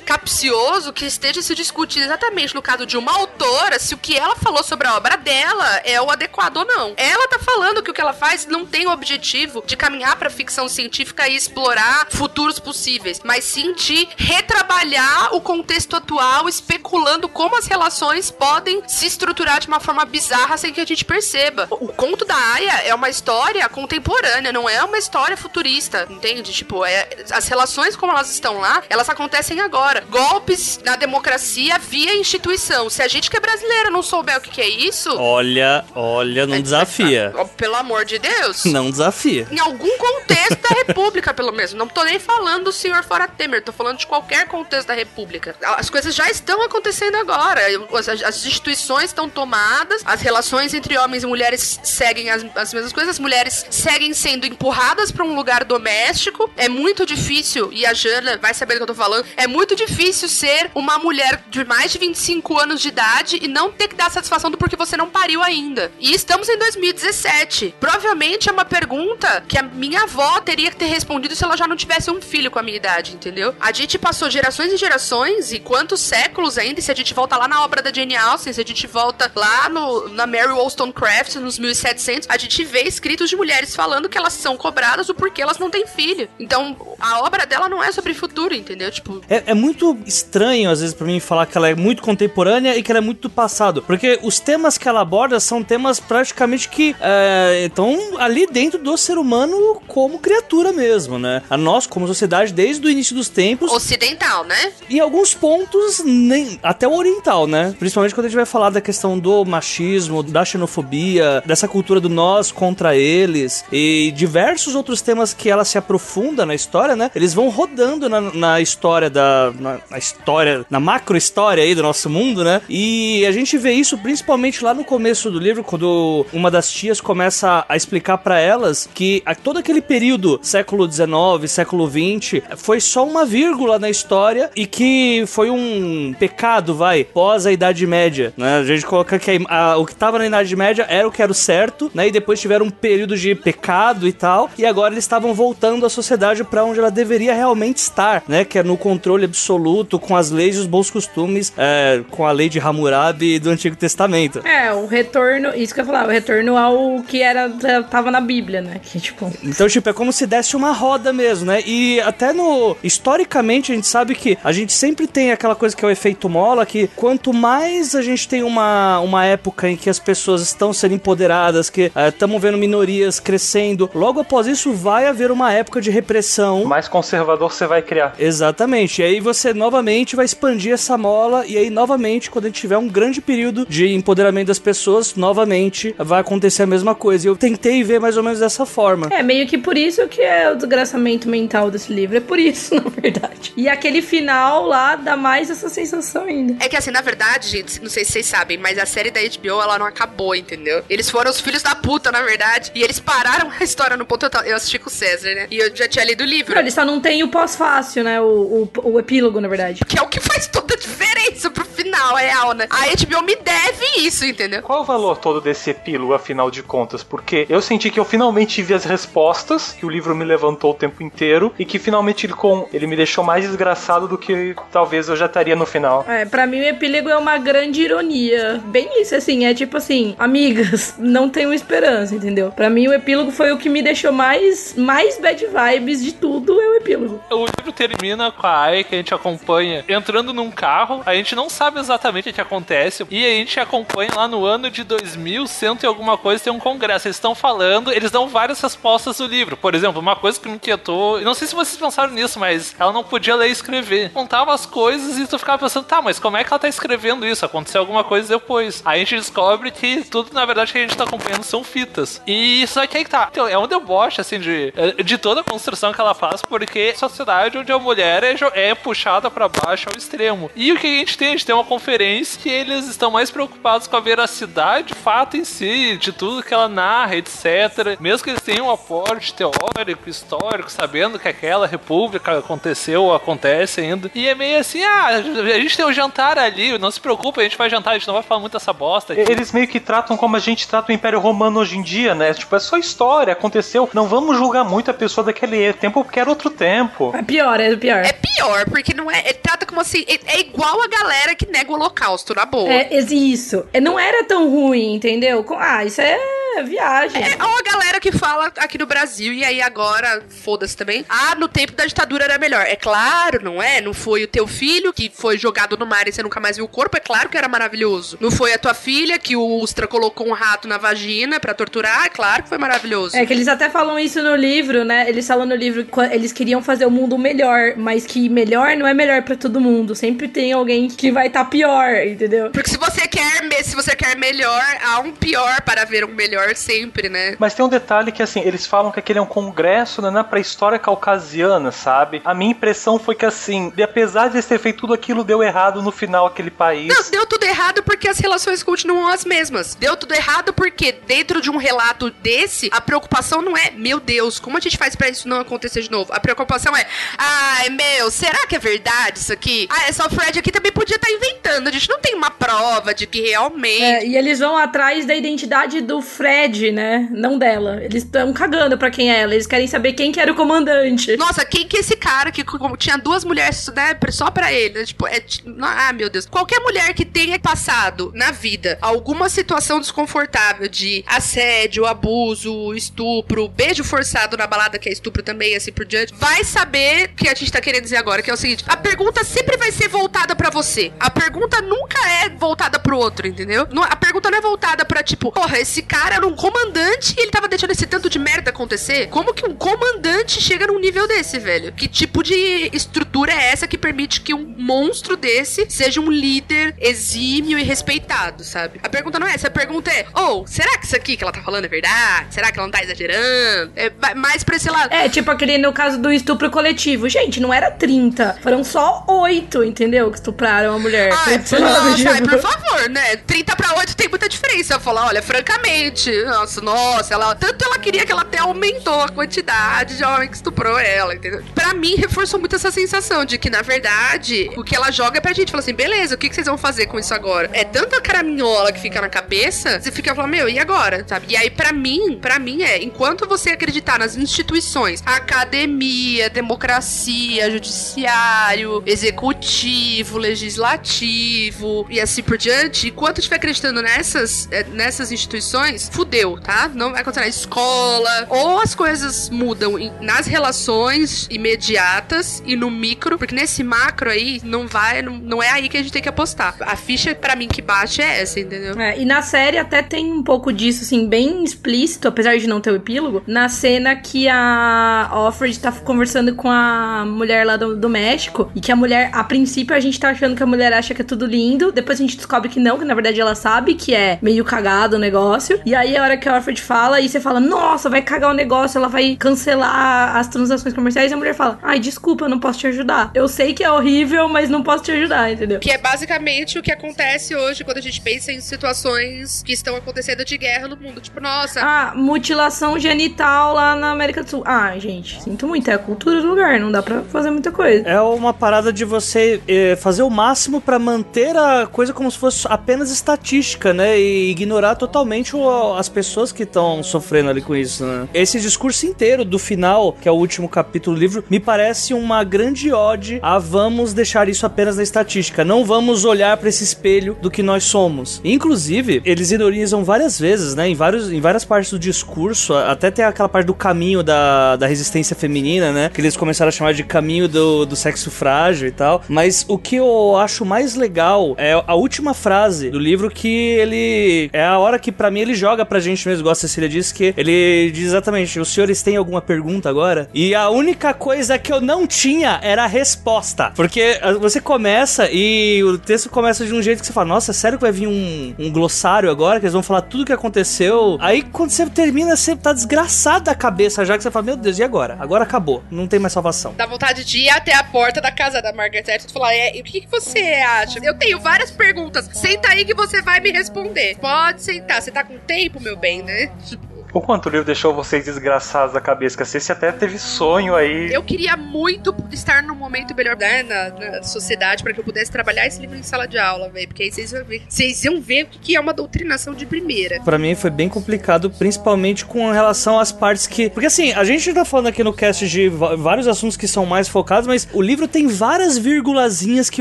capcioso que esteja se discutindo exatamente no caso de uma autora se o que ela falou sobre a obra dela é o adequado ou não. Ela tá falando que o que ela faz não tem o objetivo de caminhar para ficção científica e explorar futuros possíveis, mas sim de retrabalhar o contexto atual, especulando como as relações podem se estruturar de uma forma bizarra sem que a gente perceba. O conto da Aya é uma história contemporânea, não é uma história futurista, entende? Tipo, é, as relações como elas estão lá, elas acontecem agora. Golpes na democracia via instituição. Se a gente que é brasileira não souber o que, que é isso. Olha, olha, não é, desafia. Pelo amor de Deus. Não desafia. Em algum contexto da República, pelo menos. Não tô nem falando do senhor fora Temer, tô falando de qualquer contexto da República. As coisas já estão acontecendo agora. As, as instituições estão tomadas, as relações entre homens e mulheres seguem as, as mesmas coisas, as mulheres seguem sendo empurradas para um lugar doméstico. É muito difícil, e a Jana vai saber do que eu tô falando, é muito difícil ser uma mulher de mais de 25 anos de idade e não ter que dar satisfação do porquê você não pariu ainda. E estamos em 2017. Provavelmente é uma pergunta que a minha avó teria que ter respondido se ela já não tivesse um filho com a minha idade, entendeu? A gente passou gerações e gerações e quantos séculos ainda, e se a gente volta lá na obra da Jane Austen, se a gente volta lá no, na Mary Wollstonecraft, nos 1700, a gente vê escritos de mulheres falando que elas são cobradas o porquê elas não têm filho. Então, a obra dela não é sobre futuro, entendeu? Tipo... É, é muito estranho, às vezes, para mim, falar que ela é muito contemporânea e que ela é muito do passado. Porque os temas que ela aborda são temas praticamente que é, estão ali dentro do ser humano como criatura mesmo, né? A nós, como sociedade, desde o início dos tempos. Ocidental, né? Em alguns pontos, nem até o oriental, né? Principalmente quando a gente vai falar da questão do machismo, da xenofobia, dessa cultura do nós contra eles e diversos outros temas que ela se aprofunda na história, né? Eles vão rodando na, na história da. Na, na história, na macro história aí do nosso mundo, né? E a gente vê isso principalmente lá no começo do livro, quando uma das tias começa a explicar para elas que a, todo aquele período, século XIX, século XX, foi só uma vírgula na história e que foi um pecado, vai, pós a Idade Média, né? A gente coloca que a, a, o que tava na Idade Média era o que era o certo, né? E depois tiveram um período de pecado e tal, e agora eles estavam voltando a sociedade para onde ela deveria realmente estar, né? Que é no controle absoluto, com as leis e os bons costumes, é, com a lei de Hammurabi do Antigo Testamento. É, o retorno, isso que eu falava, o retorno ao que era, tava na Bíblia, né? Que, tipo... Então, tipo, é como se desse uma roda mesmo, né? E até no... Historicamente, a gente sabe que a gente sempre tem aquela coisa que é o efeito mola, que quanto mais a gente tem uma, uma época em que as pessoas estão sendo empoderadas, que estamos é, vendo minorias crescendo, logo após isso vai haver uma época de repressão. Mais conservador você vai criar. Exatamente. E aí você novamente vai expandir essa mola, e aí novamente, quando a gente tiver um grande período de empoderamento das pessoas, novamente vai acontecer a mesma coisa. E eu tentei ver mais ou menos dessa forma. É, meio que por isso que é o desgraçamento mental desse livro. É por isso, na verdade. E aquele final lá dá mais essa sensação ainda. É que assim, na verdade, gente, não sei se vocês sabem, mas a série da HBO, ela não acabou, entendeu? Eles foram os filhos da puta, na verdade, e eles pararam a história no ponto. Eu assisti com o César, né? E eu já tinha lido o livro. Não, eles só não tem o pós-fácil, né? O, o, o epílogo, na verdade. Que é o que faz toda a diferença pro final final real, né? A HBO me deve isso, entendeu? Qual o valor todo desse epílogo, afinal de contas? Porque eu senti que eu finalmente vi as respostas que o livro me levantou o tempo inteiro e que finalmente ele, com, ele me deixou mais desgraçado do que talvez eu já estaria no final. É, pra mim o epílogo é uma grande ironia. Bem isso, assim, é tipo assim, amigas, não tenham esperança, entendeu? Pra mim o epílogo foi o que me deixou mais, mais bad vibes de tudo, é o epílogo. O livro termina com a Ai que a gente acompanha entrando num carro, a gente não sabe exatamente o que acontece, e a gente acompanha lá no ano de 2100 e alguma coisa, tem um congresso, eles estão falando, eles dão várias respostas do livro. Por exemplo, uma coisa que me inquietou, não sei se vocês pensaram nisso, mas ela não podia ler e escrever. Contava as coisas e tu ficava pensando, tá, mas como é que ela tá escrevendo isso? Aconteceu alguma coisa depois. Aí a gente descobre que tudo, na verdade, que a gente tá acompanhando são fitas. E só que aí que tá. Então, é um deboche, assim, de, de toda a construção que ela faz, porque sociedade onde a mulher é, é puxada para baixo ao extremo. E o que a gente tem? A gente tem uma conferência que eles estão mais preocupados com a veracidade, fato em si, de tudo que ela narra, etc. Mesmo que eles tenham um aporte teórico, histórico, sabendo que aquela república aconteceu ou acontece ainda. E é meio assim, ah, a gente tem o um jantar ali, não se preocupe, a gente vai jantar, a gente não vai falar muito dessa bosta. Aqui. Eles meio que tratam como a gente trata o Império Romano hoje em dia, né? Tipo, é só história, aconteceu. Não vamos julgar muito a pessoa daquele tempo porque era outro tempo. É pior, é pior. É pior, porque não é. Ele trata como assim. É, é igual a galera que nega o holocausto, na boa. É, isso. É, não era tão ruim, entendeu? Ah, isso é viagem. É, ou a galera que fala aqui no Brasil, e aí agora, foda-se também. Ah, no tempo da ditadura era melhor. É claro, não é? Não foi o teu filho que foi jogado no mar e você nunca mais viu o corpo? É claro que era maravilhoso. Não foi a tua filha que o Ustra colocou um rato na vagina para torturar? É claro que foi maravilhoso. É que eles até falam isso no livro, né? Eles falam no livro que eles queriam fazer o mundo melhor, mas que melhor não é melhor para todo mundo. Sempre tem alguém que vai estar tá pior, entendeu? Porque se você quer, se você quer melhor, há um pior para ver um melhor sempre, né? Mas tem um detalhe que, assim, eles falam que aquele é um congresso né, na pré-história caucasiana, sabe? A minha impressão foi que, assim, apesar de eles ter feito tudo aquilo, deu errado no final aquele país. Não, deu tudo errado porque as relações continuam as mesmas. Deu tudo errado porque, dentro de um relato desse, a preocupação não é, meu Deus, como a gente faz para isso não acontecer de novo? A preocupação é, ai, meu, será que é verdade isso aqui? Ah, essa o Fred aqui também podia estar tá inventando. A gente não tem uma prova de que realmente. É, e eles vão atrás da identidade do Fred Fred, né? Não dela. Eles estão cagando pra quem é ela. Eles querem saber quem que era o comandante. Nossa, quem que é esse cara que tinha duas mulheres, né? Só pra ele. Né? Tipo, é. Ah, meu Deus. Qualquer mulher que tenha passado na vida alguma situação desconfortável de assédio, abuso, estupro, beijo forçado na balada, que é estupro também, assim por diante, vai saber o que a gente tá querendo dizer agora, que é o seguinte: a pergunta sempre vai ser voltada para você. A pergunta nunca é voltada pro outro, entendeu? A pergunta não é voltada pra, tipo, porra, esse cara era um comandante e ele tava deixando esse tanto de merda acontecer? Como que um comandante chega num nível desse, velho? Que tipo de estrutura é essa que permite que um monstro desse seja um líder exímio e respeitado, sabe? A pergunta não é essa, a pergunta é: ou oh, será que isso aqui que ela tá falando é verdade? Será que ela não tá exagerando? É mais pra esse lado. É, tipo aquele no caso do estupro coletivo. Gente, não era 30, foram só 8, entendeu? Que estupraram a mulher. Ai, por, nossa, ai, por favor, né? 30 pra 8 tem muita diferença. Eu falar, olha, francamente, nossa, nossa, ela. Tanto ela queria que ela até aumentou a quantidade de homem que estuprou ela, entendeu? Pra mim, reforçou muito essa sensação de que, na verdade, o que ela joga é pra gente. Fala assim, beleza, o que, vocês vão fazer com isso agora? É tanta caraminhola que fica na cabeça, você fica falando, meu, e agora? Sabe? E aí, pra mim, pra mim é, enquanto você acreditar nas instituições, academia, democracia, judiciário, executivo, legislativo e assim por diante, enquanto estiver acreditando nessas, eh, nessas instituições, fudeu, tá? Não vai acontecer na escola. Ou as coisas mudam nas relações imediatas e no micro, porque nesse macro aí não vai, não, não é aí que a gente tem que apostar. A ficha para mim que bate é essa, entendeu? É, e na série até tem um pouco disso, assim, bem explícito, apesar de não ter o epílogo, na cena que a Offred tá conversando com a mulher lá do, do México e que a mulher, a princípio a gente tá achando que a mulher acha que é tudo lindo, depois a gente descobre que não, que na verdade ela sabe que é meio cagado o negócio, e aí aí a hora que a Alfred fala, e você fala, nossa, vai cagar o negócio, ela vai cancelar as transações comerciais, e a mulher fala, ai, desculpa, eu não posso te ajudar. Eu sei que é horrível, mas não posso te ajudar, entendeu? Que é basicamente o que acontece hoje quando a gente pensa em situações que estão acontecendo de guerra no mundo. Tipo, nossa. Ah, mutilação genital lá na América do Sul. Ah, gente, sinto muito, é a cultura do lugar, não dá pra fazer muita coisa. É uma parada de você eh, fazer o máximo pra manter a coisa como se fosse apenas estatística, né? E ignorar totalmente o- as pessoas que estão sofrendo ali com isso, né? Esse discurso inteiro do final, que é o último capítulo do livro, me parece uma grande ode a vamos deixar isso apenas na estatística. Não vamos olhar pra esse espelho do que nós somos. Inclusive, eles ironizam várias vezes, né? Em, vários, em várias partes do discurso, até tem aquela parte do caminho da, da resistência feminina, né? Que eles começaram a chamar de caminho do, do sexo frágil e tal. Mas o que eu acho mais legal é a última frase do livro que ele. É a hora que, pra mim, ele joga pra gente mesmo, igual a Cecília disse, que ele diz exatamente: os senhores têm alguma pergunta agora? E a única coisa que eu não tinha era a resposta. Porque ah, você começa e o texto começa de um jeito que você fala: Nossa, sério que vai vir um, um glossário agora? Que eles vão falar tudo o que aconteceu? Aí quando você termina, você tá desgraçado da cabeça já que você fala: Meu Deus, e agora? Agora acabou. Não tem mais salvação. Dá vontade de ir até a porta da casa da Margaret Atwood e falar: é, e o que, que você acha? Eu tenho várias perguntas. Senta aí que você vai me responder. Pode sentar. Você tá com tempo, meu bem, né? Tipo, O quanto o livro deixou vocês desgraçados da cabeça, que Ceci até teve sonho aí. Eu queria muito estar num momento melhor né, na, na sociedade pra que eu pudesse trabalhar esse livro em sala de aula, velho. Porque aí vocês iam ver, vocês iam ver o que é uma doutrinação de primeira. Pra mim foi bem complicado, principalmente com relação às partes que. Porque assim, a gente tá falando aqui no cast de vários assuntos que são mais focados, mas o livro tem várias vírgulazinhas que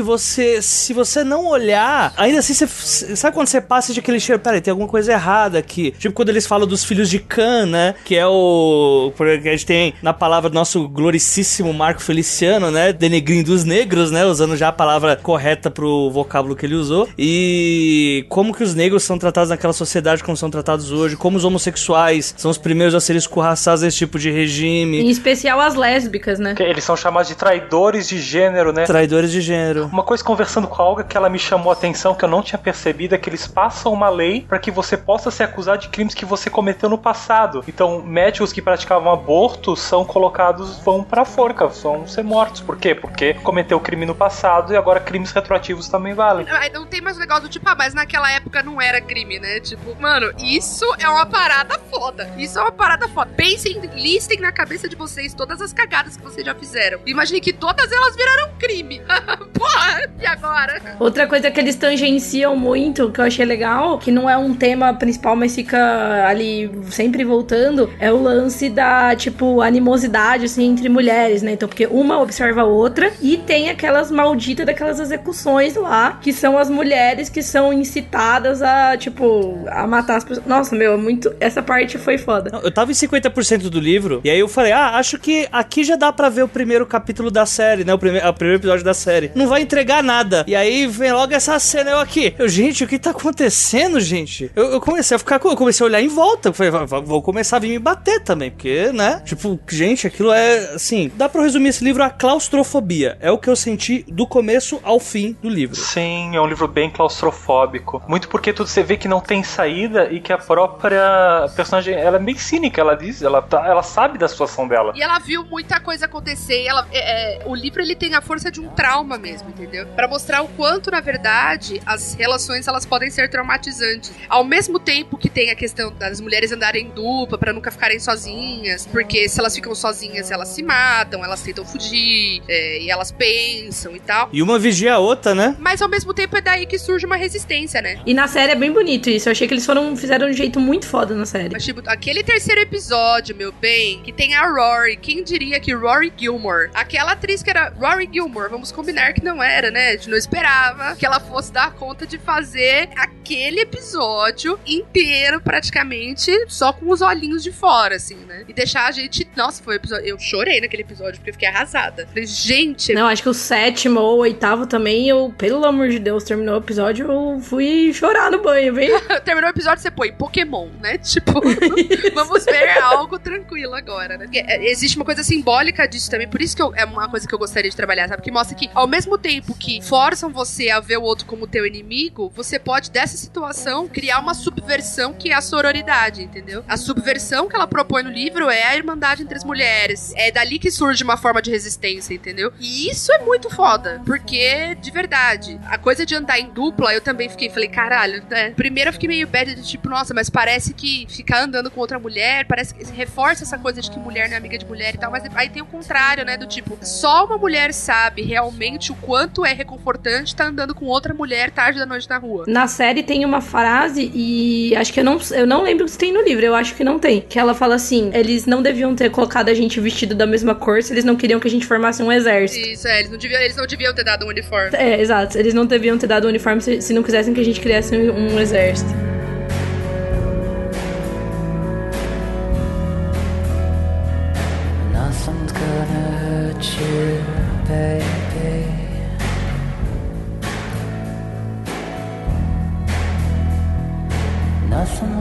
você, se você não olhar, ainda assim você. Sabe quando você passa de aquele cheiro? Peraí, tem alguma coisa errada aqui. Tipo quando eles falam dos filhos de Can, né? Que é o. Porque a gente tem na palavra do nosso gloricíssimo Marco Feliciano, né? Denegrindo dos negros, né? Usando já a palavra correta pro vocábulo que ele usou. E como que os negros são tratados naquela sociedade como são tratados hoje, como os homossexuais são os primeiros a serem escorraçados nesse tipo de regime. Em especial as lésbicas, né? Que Eles são chamados de traidores de gênero, né? Traidores de gênero. Uma coisa conversando com a Olga que ela me chamou a atenção, que eu não tinha percebido, é que eles passam uma lei para que você possa ser acusado de crimes que você cometeu no passado. Então, médicos que praticavam aborto são colocados, vão pra forca, vão ser mortos. Por quê? Porque cometeu crime no passado e agora crimes retroativos também valem. Aí não tem mais o negócio do tipo, ah, mas naquela época não era crime, né? Tipo, mano, isso é uma parada foda. Isso é uma parada foda. Pensem, listem na cabeça de vocês todas as cagadas que vocês já fizeram. Imagine que todas elas viraram crime. Porra, e agora? Outra coisa que eles tangenciam muito, que eu achei legal, que não é um tema principal, mas fica ali sempre voltando, é o lance da, tipo, animosidade, assim, entre mulheres, né? Então, porque uma observa a outra e tem aquelas malditas daquelas execuções lá, que são as mulheres que são incitadas a, tipo, a matar as pessoas. Nossa, meu, é muito. Essa parte foi foda. Eu tava em 50% do livro, e aí eu falei, ah, acho que aqui já dá pra ver o primeiro capítulo da série, né? O, prime o primeiro episódio da série. Não vai entregar nada. E aí vem logo essa cena, eu aqui. Eu, gente, o que tá acontecendo, gente? Eu, eu comecei a ficar, eu comecei a olhar em volta. Eu falei, "Va- va- vou começar a vir me bater também, porque, né? Tipo, gente, aquilo é, assim, dá pra resumir esse livro a claustrofobia. É o que eu senti do começo ao fim do livro. Sim, é um livro bem claustrofóbico. Muito porque tudo você vê que não tem saída e que a própria personagem, ela é bem cínica, ela diz, ela, tá, ela sabe da situação dela. E ela viu muita coisa acontecer. Ela, é, é, o livro ele tem a força de um trauma mesmo, entendeu? Pra mostrar o quanto, na verdade, as relações elas podem ser traumatizantes. Ao mesmo tempo que tem a questão das mulheres andarem em dupla pra nunca ficarem sozinhas, porque se elas ficam sozinhas elas se matam, elas tentam fugir é, e elas pensam e tal. E uma vigia a outra, né? Mas ao mesmo tempo é daí que surge uma resistência, né? E na série é bem bonito isso. Eu achei que eles foram fizeram de um jeito muito foda na série. Mas, tipo, aquele terceiro episódio, meu bem, que tem a Rory. Quem diria que Rory Gilmore, aquela atriz que era Rory Gilmore, vamos combinar que não era, né? A gente não esperava que ela fosse dar conta de fazer aquele episódio inteiro, praticamente, só só com os olhinhos de fora, assim, né? E deixar a gente. Nossa, foi um episódio. Eu chorei naquele episódio porque eu fiquei arrasada. Falei, gente. Não, acho que o sétimo ou o oitavo também, eu, pelo amor de Deus, terminou o episódio, eu fui chorar no banho, bem. Terminou o episódio, você põe Pokémon, né? Tipo, vamos ver algo tranquilo agora, né? Porque, é, existe uma coisa simbólica disso também, por isso que eu- é uma coisa que eu gostaria de trabalhar, sabe? Que mostra que, ao mesmo tempo que forçam você a ver o outro como teu inimigo, você pode, dessa situação, criar uma subversão que é a sororidade, entendeu? A subversão que ela propõe no livro é a irmandade entre as mulheres. É dali que surge uma forma de resistência, entendeu? E isso é muito foda, porque, de verdade, a coisa de andar em dupla, eu também fiquei, falei, caralho, né? Primeiro eu fiquei meio bad de tipo, nossa, mas parece que ficar andando com outra mulher, parece que reforça essa coisa de que mulher não é amiga de mulher e tal, mas aí tem o contrário, né? Do tipo, só uma mulher sabe realmente o quanto é reconfortante estar andando com outra mulher tarde da noite na rua. Na série tem uma frase e acho que eu não, eu não lembro se tem no livro, eu acho que não tem. Que ela fala assim: eles não deviam ter colocado a gente vestido da mesma cor se eles não queriam que a gente formasse um exército. Isso, é, eles não deviam, eles não deviam ter dado um uniforme. É, exato. Eles não deviam ter dado o uniforme se, se não quisessem que a gente criasse um, um exército. Nothing's gonna hurt you, baby.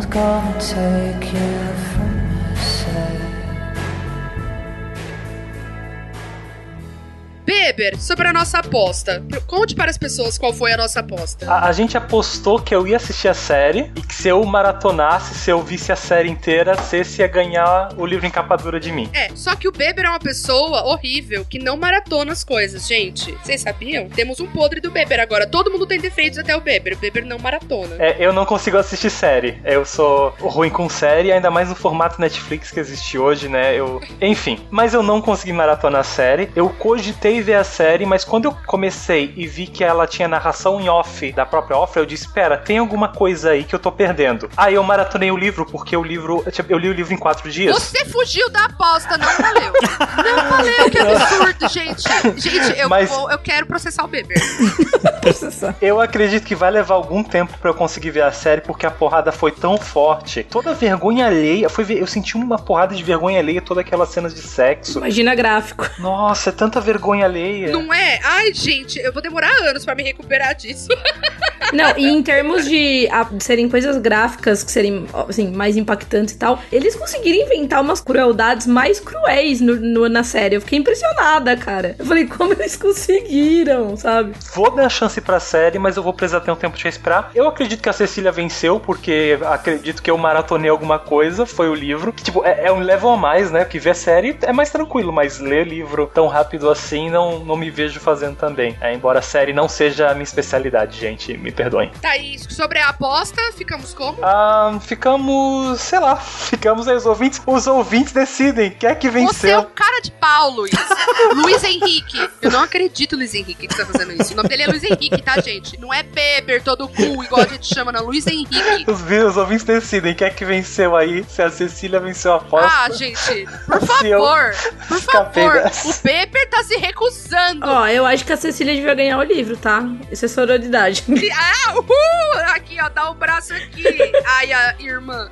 Nothing's gonna take you Beber, sobre a nossa aposta. Conte para as pessoas qual foi a nossa aposta. A, a gente apostou que eu ia assistir a série e que se eu maratonasse, se eu visse a série inteira, Ceci ia ganhar o livro em capa dura de mim. É, só que o Beber é uma pessoa horrível que não maratona as coisas, gente. Vocês sabiam? Temos um podre do Beber agora. Todo mundo tem defeitos até o Beber. O Beber não maratona. É, eu não consigo assistir série. Eu sou ruim com série, ainda mais no formato Netflix que existe hoje, né? Eu, enfim, mas eu não consegui maratonar a série. Eu cogitei ver a série, mas quando eu comecei e vi que ela tinha narração em off da própria off, eu disse: "Espera, tem alguma coisa aí que eu tô perdendo". Aí eu maratonei o livro porque o livro, eu li o livro em quatro dias. Você fugiu da aposta, não valeu. Não valeu, que absurdo, gente. Gente, eu, Mas- vou- eu quero processar o Beber. Eu acredito que vai levar algum tempo pra eu conseguir ver a série, porque a porrada foi tão forte. Toda vergonha alheia. Foi, ver- eu senti uma porrada de vergonha alheia, todas aquelas cenas de sexo. Imagina gráfico. Nossa, é tanta vergonha alheia. Não é? Ai, gente, eu vou demorar anos pra me recuperar disso. Não, e em termos de a- serem coisas gráficas, que serem, assim, mais impactantes e tal, eles conseguiram inventar umas crueldades mais cruéis no, no- na série. Eu fiquei impressionada, cara. Eu falei, como eles conseguiram, sabe? Vou dar chance pra série, mas eu vou precisar ter um tempo de respirar. Eu acredito que a Cecília venceu, porque acredito que eu maratonei alguma coisa, foi o livro. Que, tipo, é, é um level a mais, né? Que ver série é mais tranquilo, mas ler livro tão rápido assim não, não me vejo fazendo também. É, embora a série não seja a minha especialidade, gente, me perdoem. Tá aí, sobre a aposta, ficamos como? Ah, ficamos, sei lá, ficamos aí, os ouvintes, os ouvintes decidem, quem é que Você é venceu? um cara de pau, Luiz. Luiz Henrique. Eu não acredito, Luiz Henrique, que você tá fazendo isso. O nome dele é Luiz Henrique, tá, gente? Não é Beber, todo cu, igual a gente chama, não. Luiz Henrique. Os, os ouvintes decidem quem é que venceu aí, se a Cecília venceu a aposta. Ah, gente, por favor, por favor. dessa. O Beber tá se recusando. Ó, eu acho que a Cecília devia ganhar o livro, tá? Isso é sororidade. Ah, uhul! Aqui, ó, dá o braço aqui. Ai, a irmã.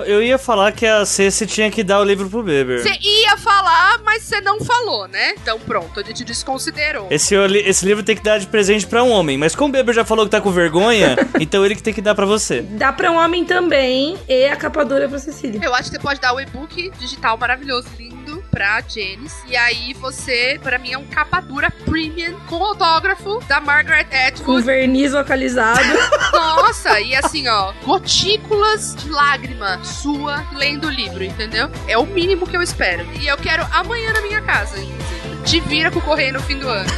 Eu ia falar que a Ceci tinha que dar o livro pro Beber. Você ia falar, mas você não falou, né? Então pronto, a gente desconsiderou. Esse, esse livro tem que dar de presente pra um homem, mas como o Beber já falou que tá com vergonha, então ele que tem que dar pra você. Dá pra um homem também e a capa dura pra Cecília. Eu acho que você pode dar o e-book digital maravilhoso, lindo, pra Janice. E aí você, pra mim, é um capa dura premium com autógrafo da Margaret Com Atwood. verniz localizado. Nossa, e assim, ó, gotículas de lágrima sua lendo o livro, entendeu? É o mínimo que eu espero. E eu quero amanhã na minha casa, inclusive. Te vira com o correio no fim do ano.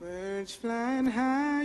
Birds flying high,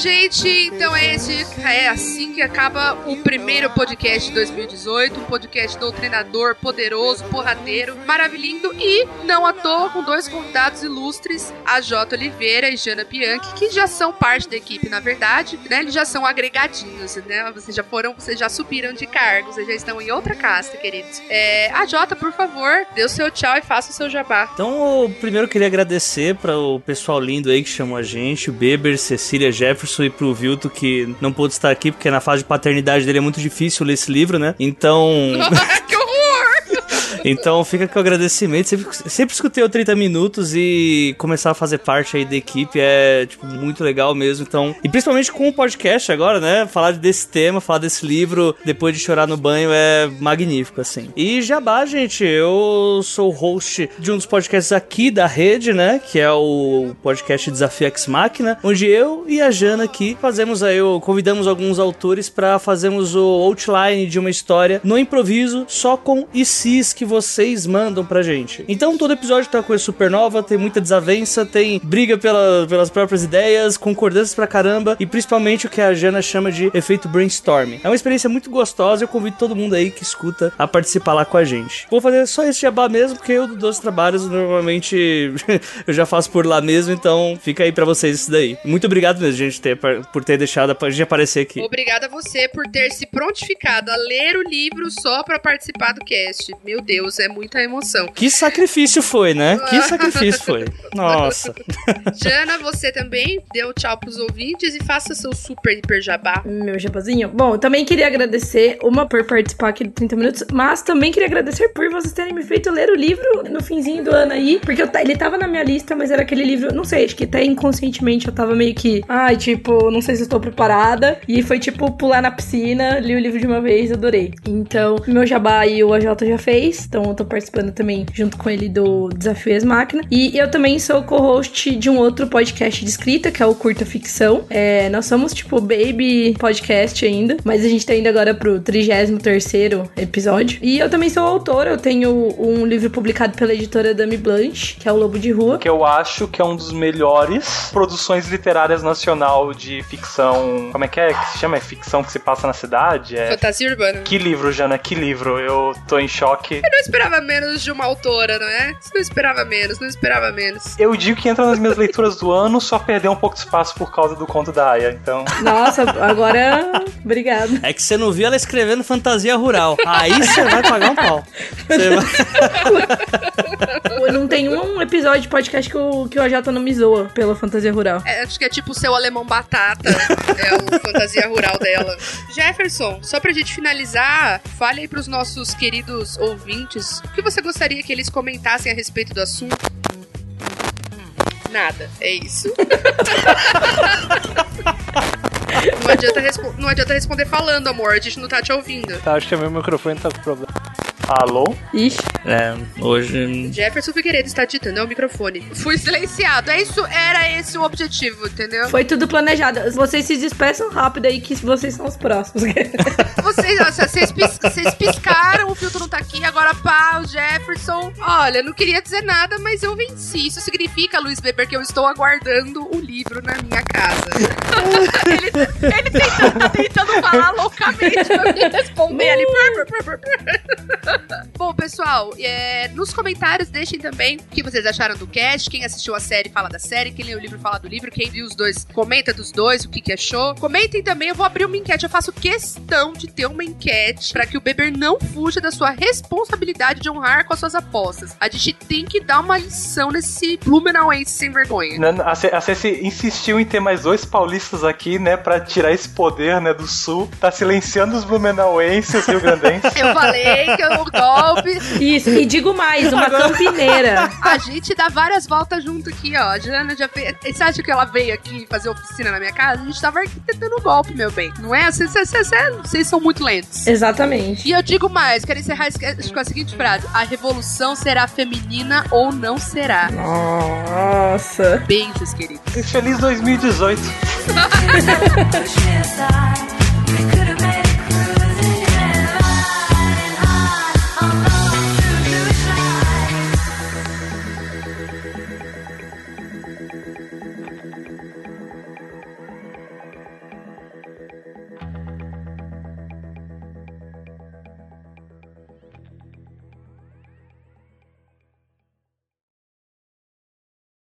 Gente, então é esse é assim que acaba o primeiro podcast de 2018, um podcast doutrinador, poderoso, porradeiro, maravilhoso e não à toa com dois convidados ilustres, a Jota Oliveira e Jana Bianchi, que já são parte da equipe, na verdade, né? Eles já são agregadinhos, né? Vocês já foram, vocês já subiram de cargos, vocês já estão em outra casta, queridos. É, a Jota, por favor, dê o seu tchau e faça o seu jabá. Então, eu primeiro queria agradecer para o pessoal lindo aí que chamou a gente, o Beber, Cecília, Jefferson e pro Vilto que não pôde estar aqui porque na fase de paternidade dele é muito difícil ler esse livro, né? Então, horror! Então fica com o agradecimento. Sempre, sempre escutei o 30 minutos e começar a fazer parte aí da equipe é tipo muito legal mesmo. Então, e principalmente com o podcast agora, né? Falar desse tema, falar desse livro depois de chorar no banho é magnífico assim. E Jabá, gente, eu sou host de um dos podcasts aqui da rede, né? Que é o podcast Desafio X Máquina, onde eu e a Jana aqui fazemos aí, convidamos alguns autores para fazermos o outline de uma história no improviso, só com ICs que vocês mandam pra gente. Então todo episódio tem uma coisa super nova, tem muita desavença, tem briga pela- pelas próprias ideias, concordâncias pra caramba e principalmente o que a Jana chama de efeito brainstorming. É uma experiência muito gostosa e eu convido todo mundo aí que escuta a participar lá com a gente. Vou fazer só esse jabá mesmo, porque eu do Doce Trabalhos normalmente eu já faço por lá mesmo, então fica aí pra vocês isso daí. Muito obrigado mesmo, gente, ter- por ter deixado a gente aparecer aqui. Obrigada a você por ter se prontificado a ler o livro só pra participar do cast. Meu Deus, é muita emoção. Que sacrifício foi, né? Que sacrifício foi. Nossa. Jana, você também deu tchau pros ouvintes e faça seu super hiper jabá. Meu jabazinho. Bom, eu também queria agradecer, uma por participar aqui do 30 Minutos, mas também queria agradecer por vocês terem me feito ler o livro no finzinho do ano aí, porque eu ele tava na minha lista, mas era aquele livro, não sei, acho que até inconscientemente eu tava meio que, ai, tipo, não sei se eu estou preparada, e foi tipo pular na piscina, li o livro de uma vez, adorei. Então, meu jabá aí o AJ já fez, então eu tô participando também junto com ele do Desafio Ex Máquina, e eu também sou co-host de um outro podcast de escrita, que é o Curta Ficção. É, nós somos tipo baby podcast ainda, mas a gente tá indo agora pro 33º episódio. E eu também sou autora, eu tenho um livro publicado pela editora Dami Blanche, que é o Lobo de Rua. Que eu acho que é um dos melhores produções literárias nacional de ficção. Como é que é que se chama? É ficção que se passa na cidade? É. Fantasia urbana. Que livro, Jana? Que livro? Eu tô em choque. Eu não esperava menos de uma autora, não é? Você não esperava menos, não esperava menos. Eu digo que entra nas minhas leituras do ano, só perdeu um pouco de espaço por causa do conto da Aya. Então, Nossa, agora. Obrigado. É que você não viu ela escrevendo fantasia rural. Aí você vai pagar um pau. Você vai... Não tem um episódio de podcast que o, que o AJ não me zoa pela fantasia rural. É, acho que é tipo o seu alemão batata. é o fantasia rural dela. Jefferson, só pra gente finalizar, fale aí pros nossos queridos ouvintes o que você gostaria que eles comentassem a respeito do assunto. Nada, é isso. Não adianta, não adianta responder falando, amor. A gente não tá te ouvindo. Tá, acho que meu microfone tá com problema. Alô? Ixi. É, hoje. Jefferson Figueiredo está ditando é o microfone. Fui silenciado. É isso, era esse o objetivo, entendeu? Foi tudo planejado. Vocês se despeçam rápido aí que vocês são os próximos. Vocês, nossa, vocês, pis- vocês piscaram, o filtro não tá aqui, agora pá, o Jefferson. Olha, não queria dizer nada, mas eu venci. Isso significa, Luiz Weber, que eu estou aguardando o livro na minha casa. ele, ele tenta- tá tentando falar loucamente pra me responder ali. Bom, pessoal, é, nos comentários deixem também o que vocês acharam do cast. Quem assistiu a série fala da série, quem leu o livro fala do livro, quem viu os dois comenta dos dois, o que, que achou. Comentem também, eu vou abrir uma enquete. Eu faço questão de ter uma enquete pra que o Beber não fuja da sua responsabilidade de honrar com as suas apostas. A gente tem que dar uma lição nesse Blumenauense sem vergonha. Né, A Ceci insistiu em ter mais dois paulistas aqui, né, pra tirar esse poder, né, do sul. Tá silenciando os blumenauenses, rio-grandenses. Eu falei que eu o golpe. Isso, e digo mais, uma campineira. A gente dá várias voltas junto aqui, ó. A Jana já fez. Você acha que ela veio aqui fazer oficina na minha casa? A gente tava arquitetando o golpe, meu bem. Não é? Vocês- são muito lentos. Exatamente. E eu digo mais, quero encerrar com a seguinte frase: A revolução será feminina ou não será? Nossa. Beijos, queridos. E feliz 2018. Push me aside.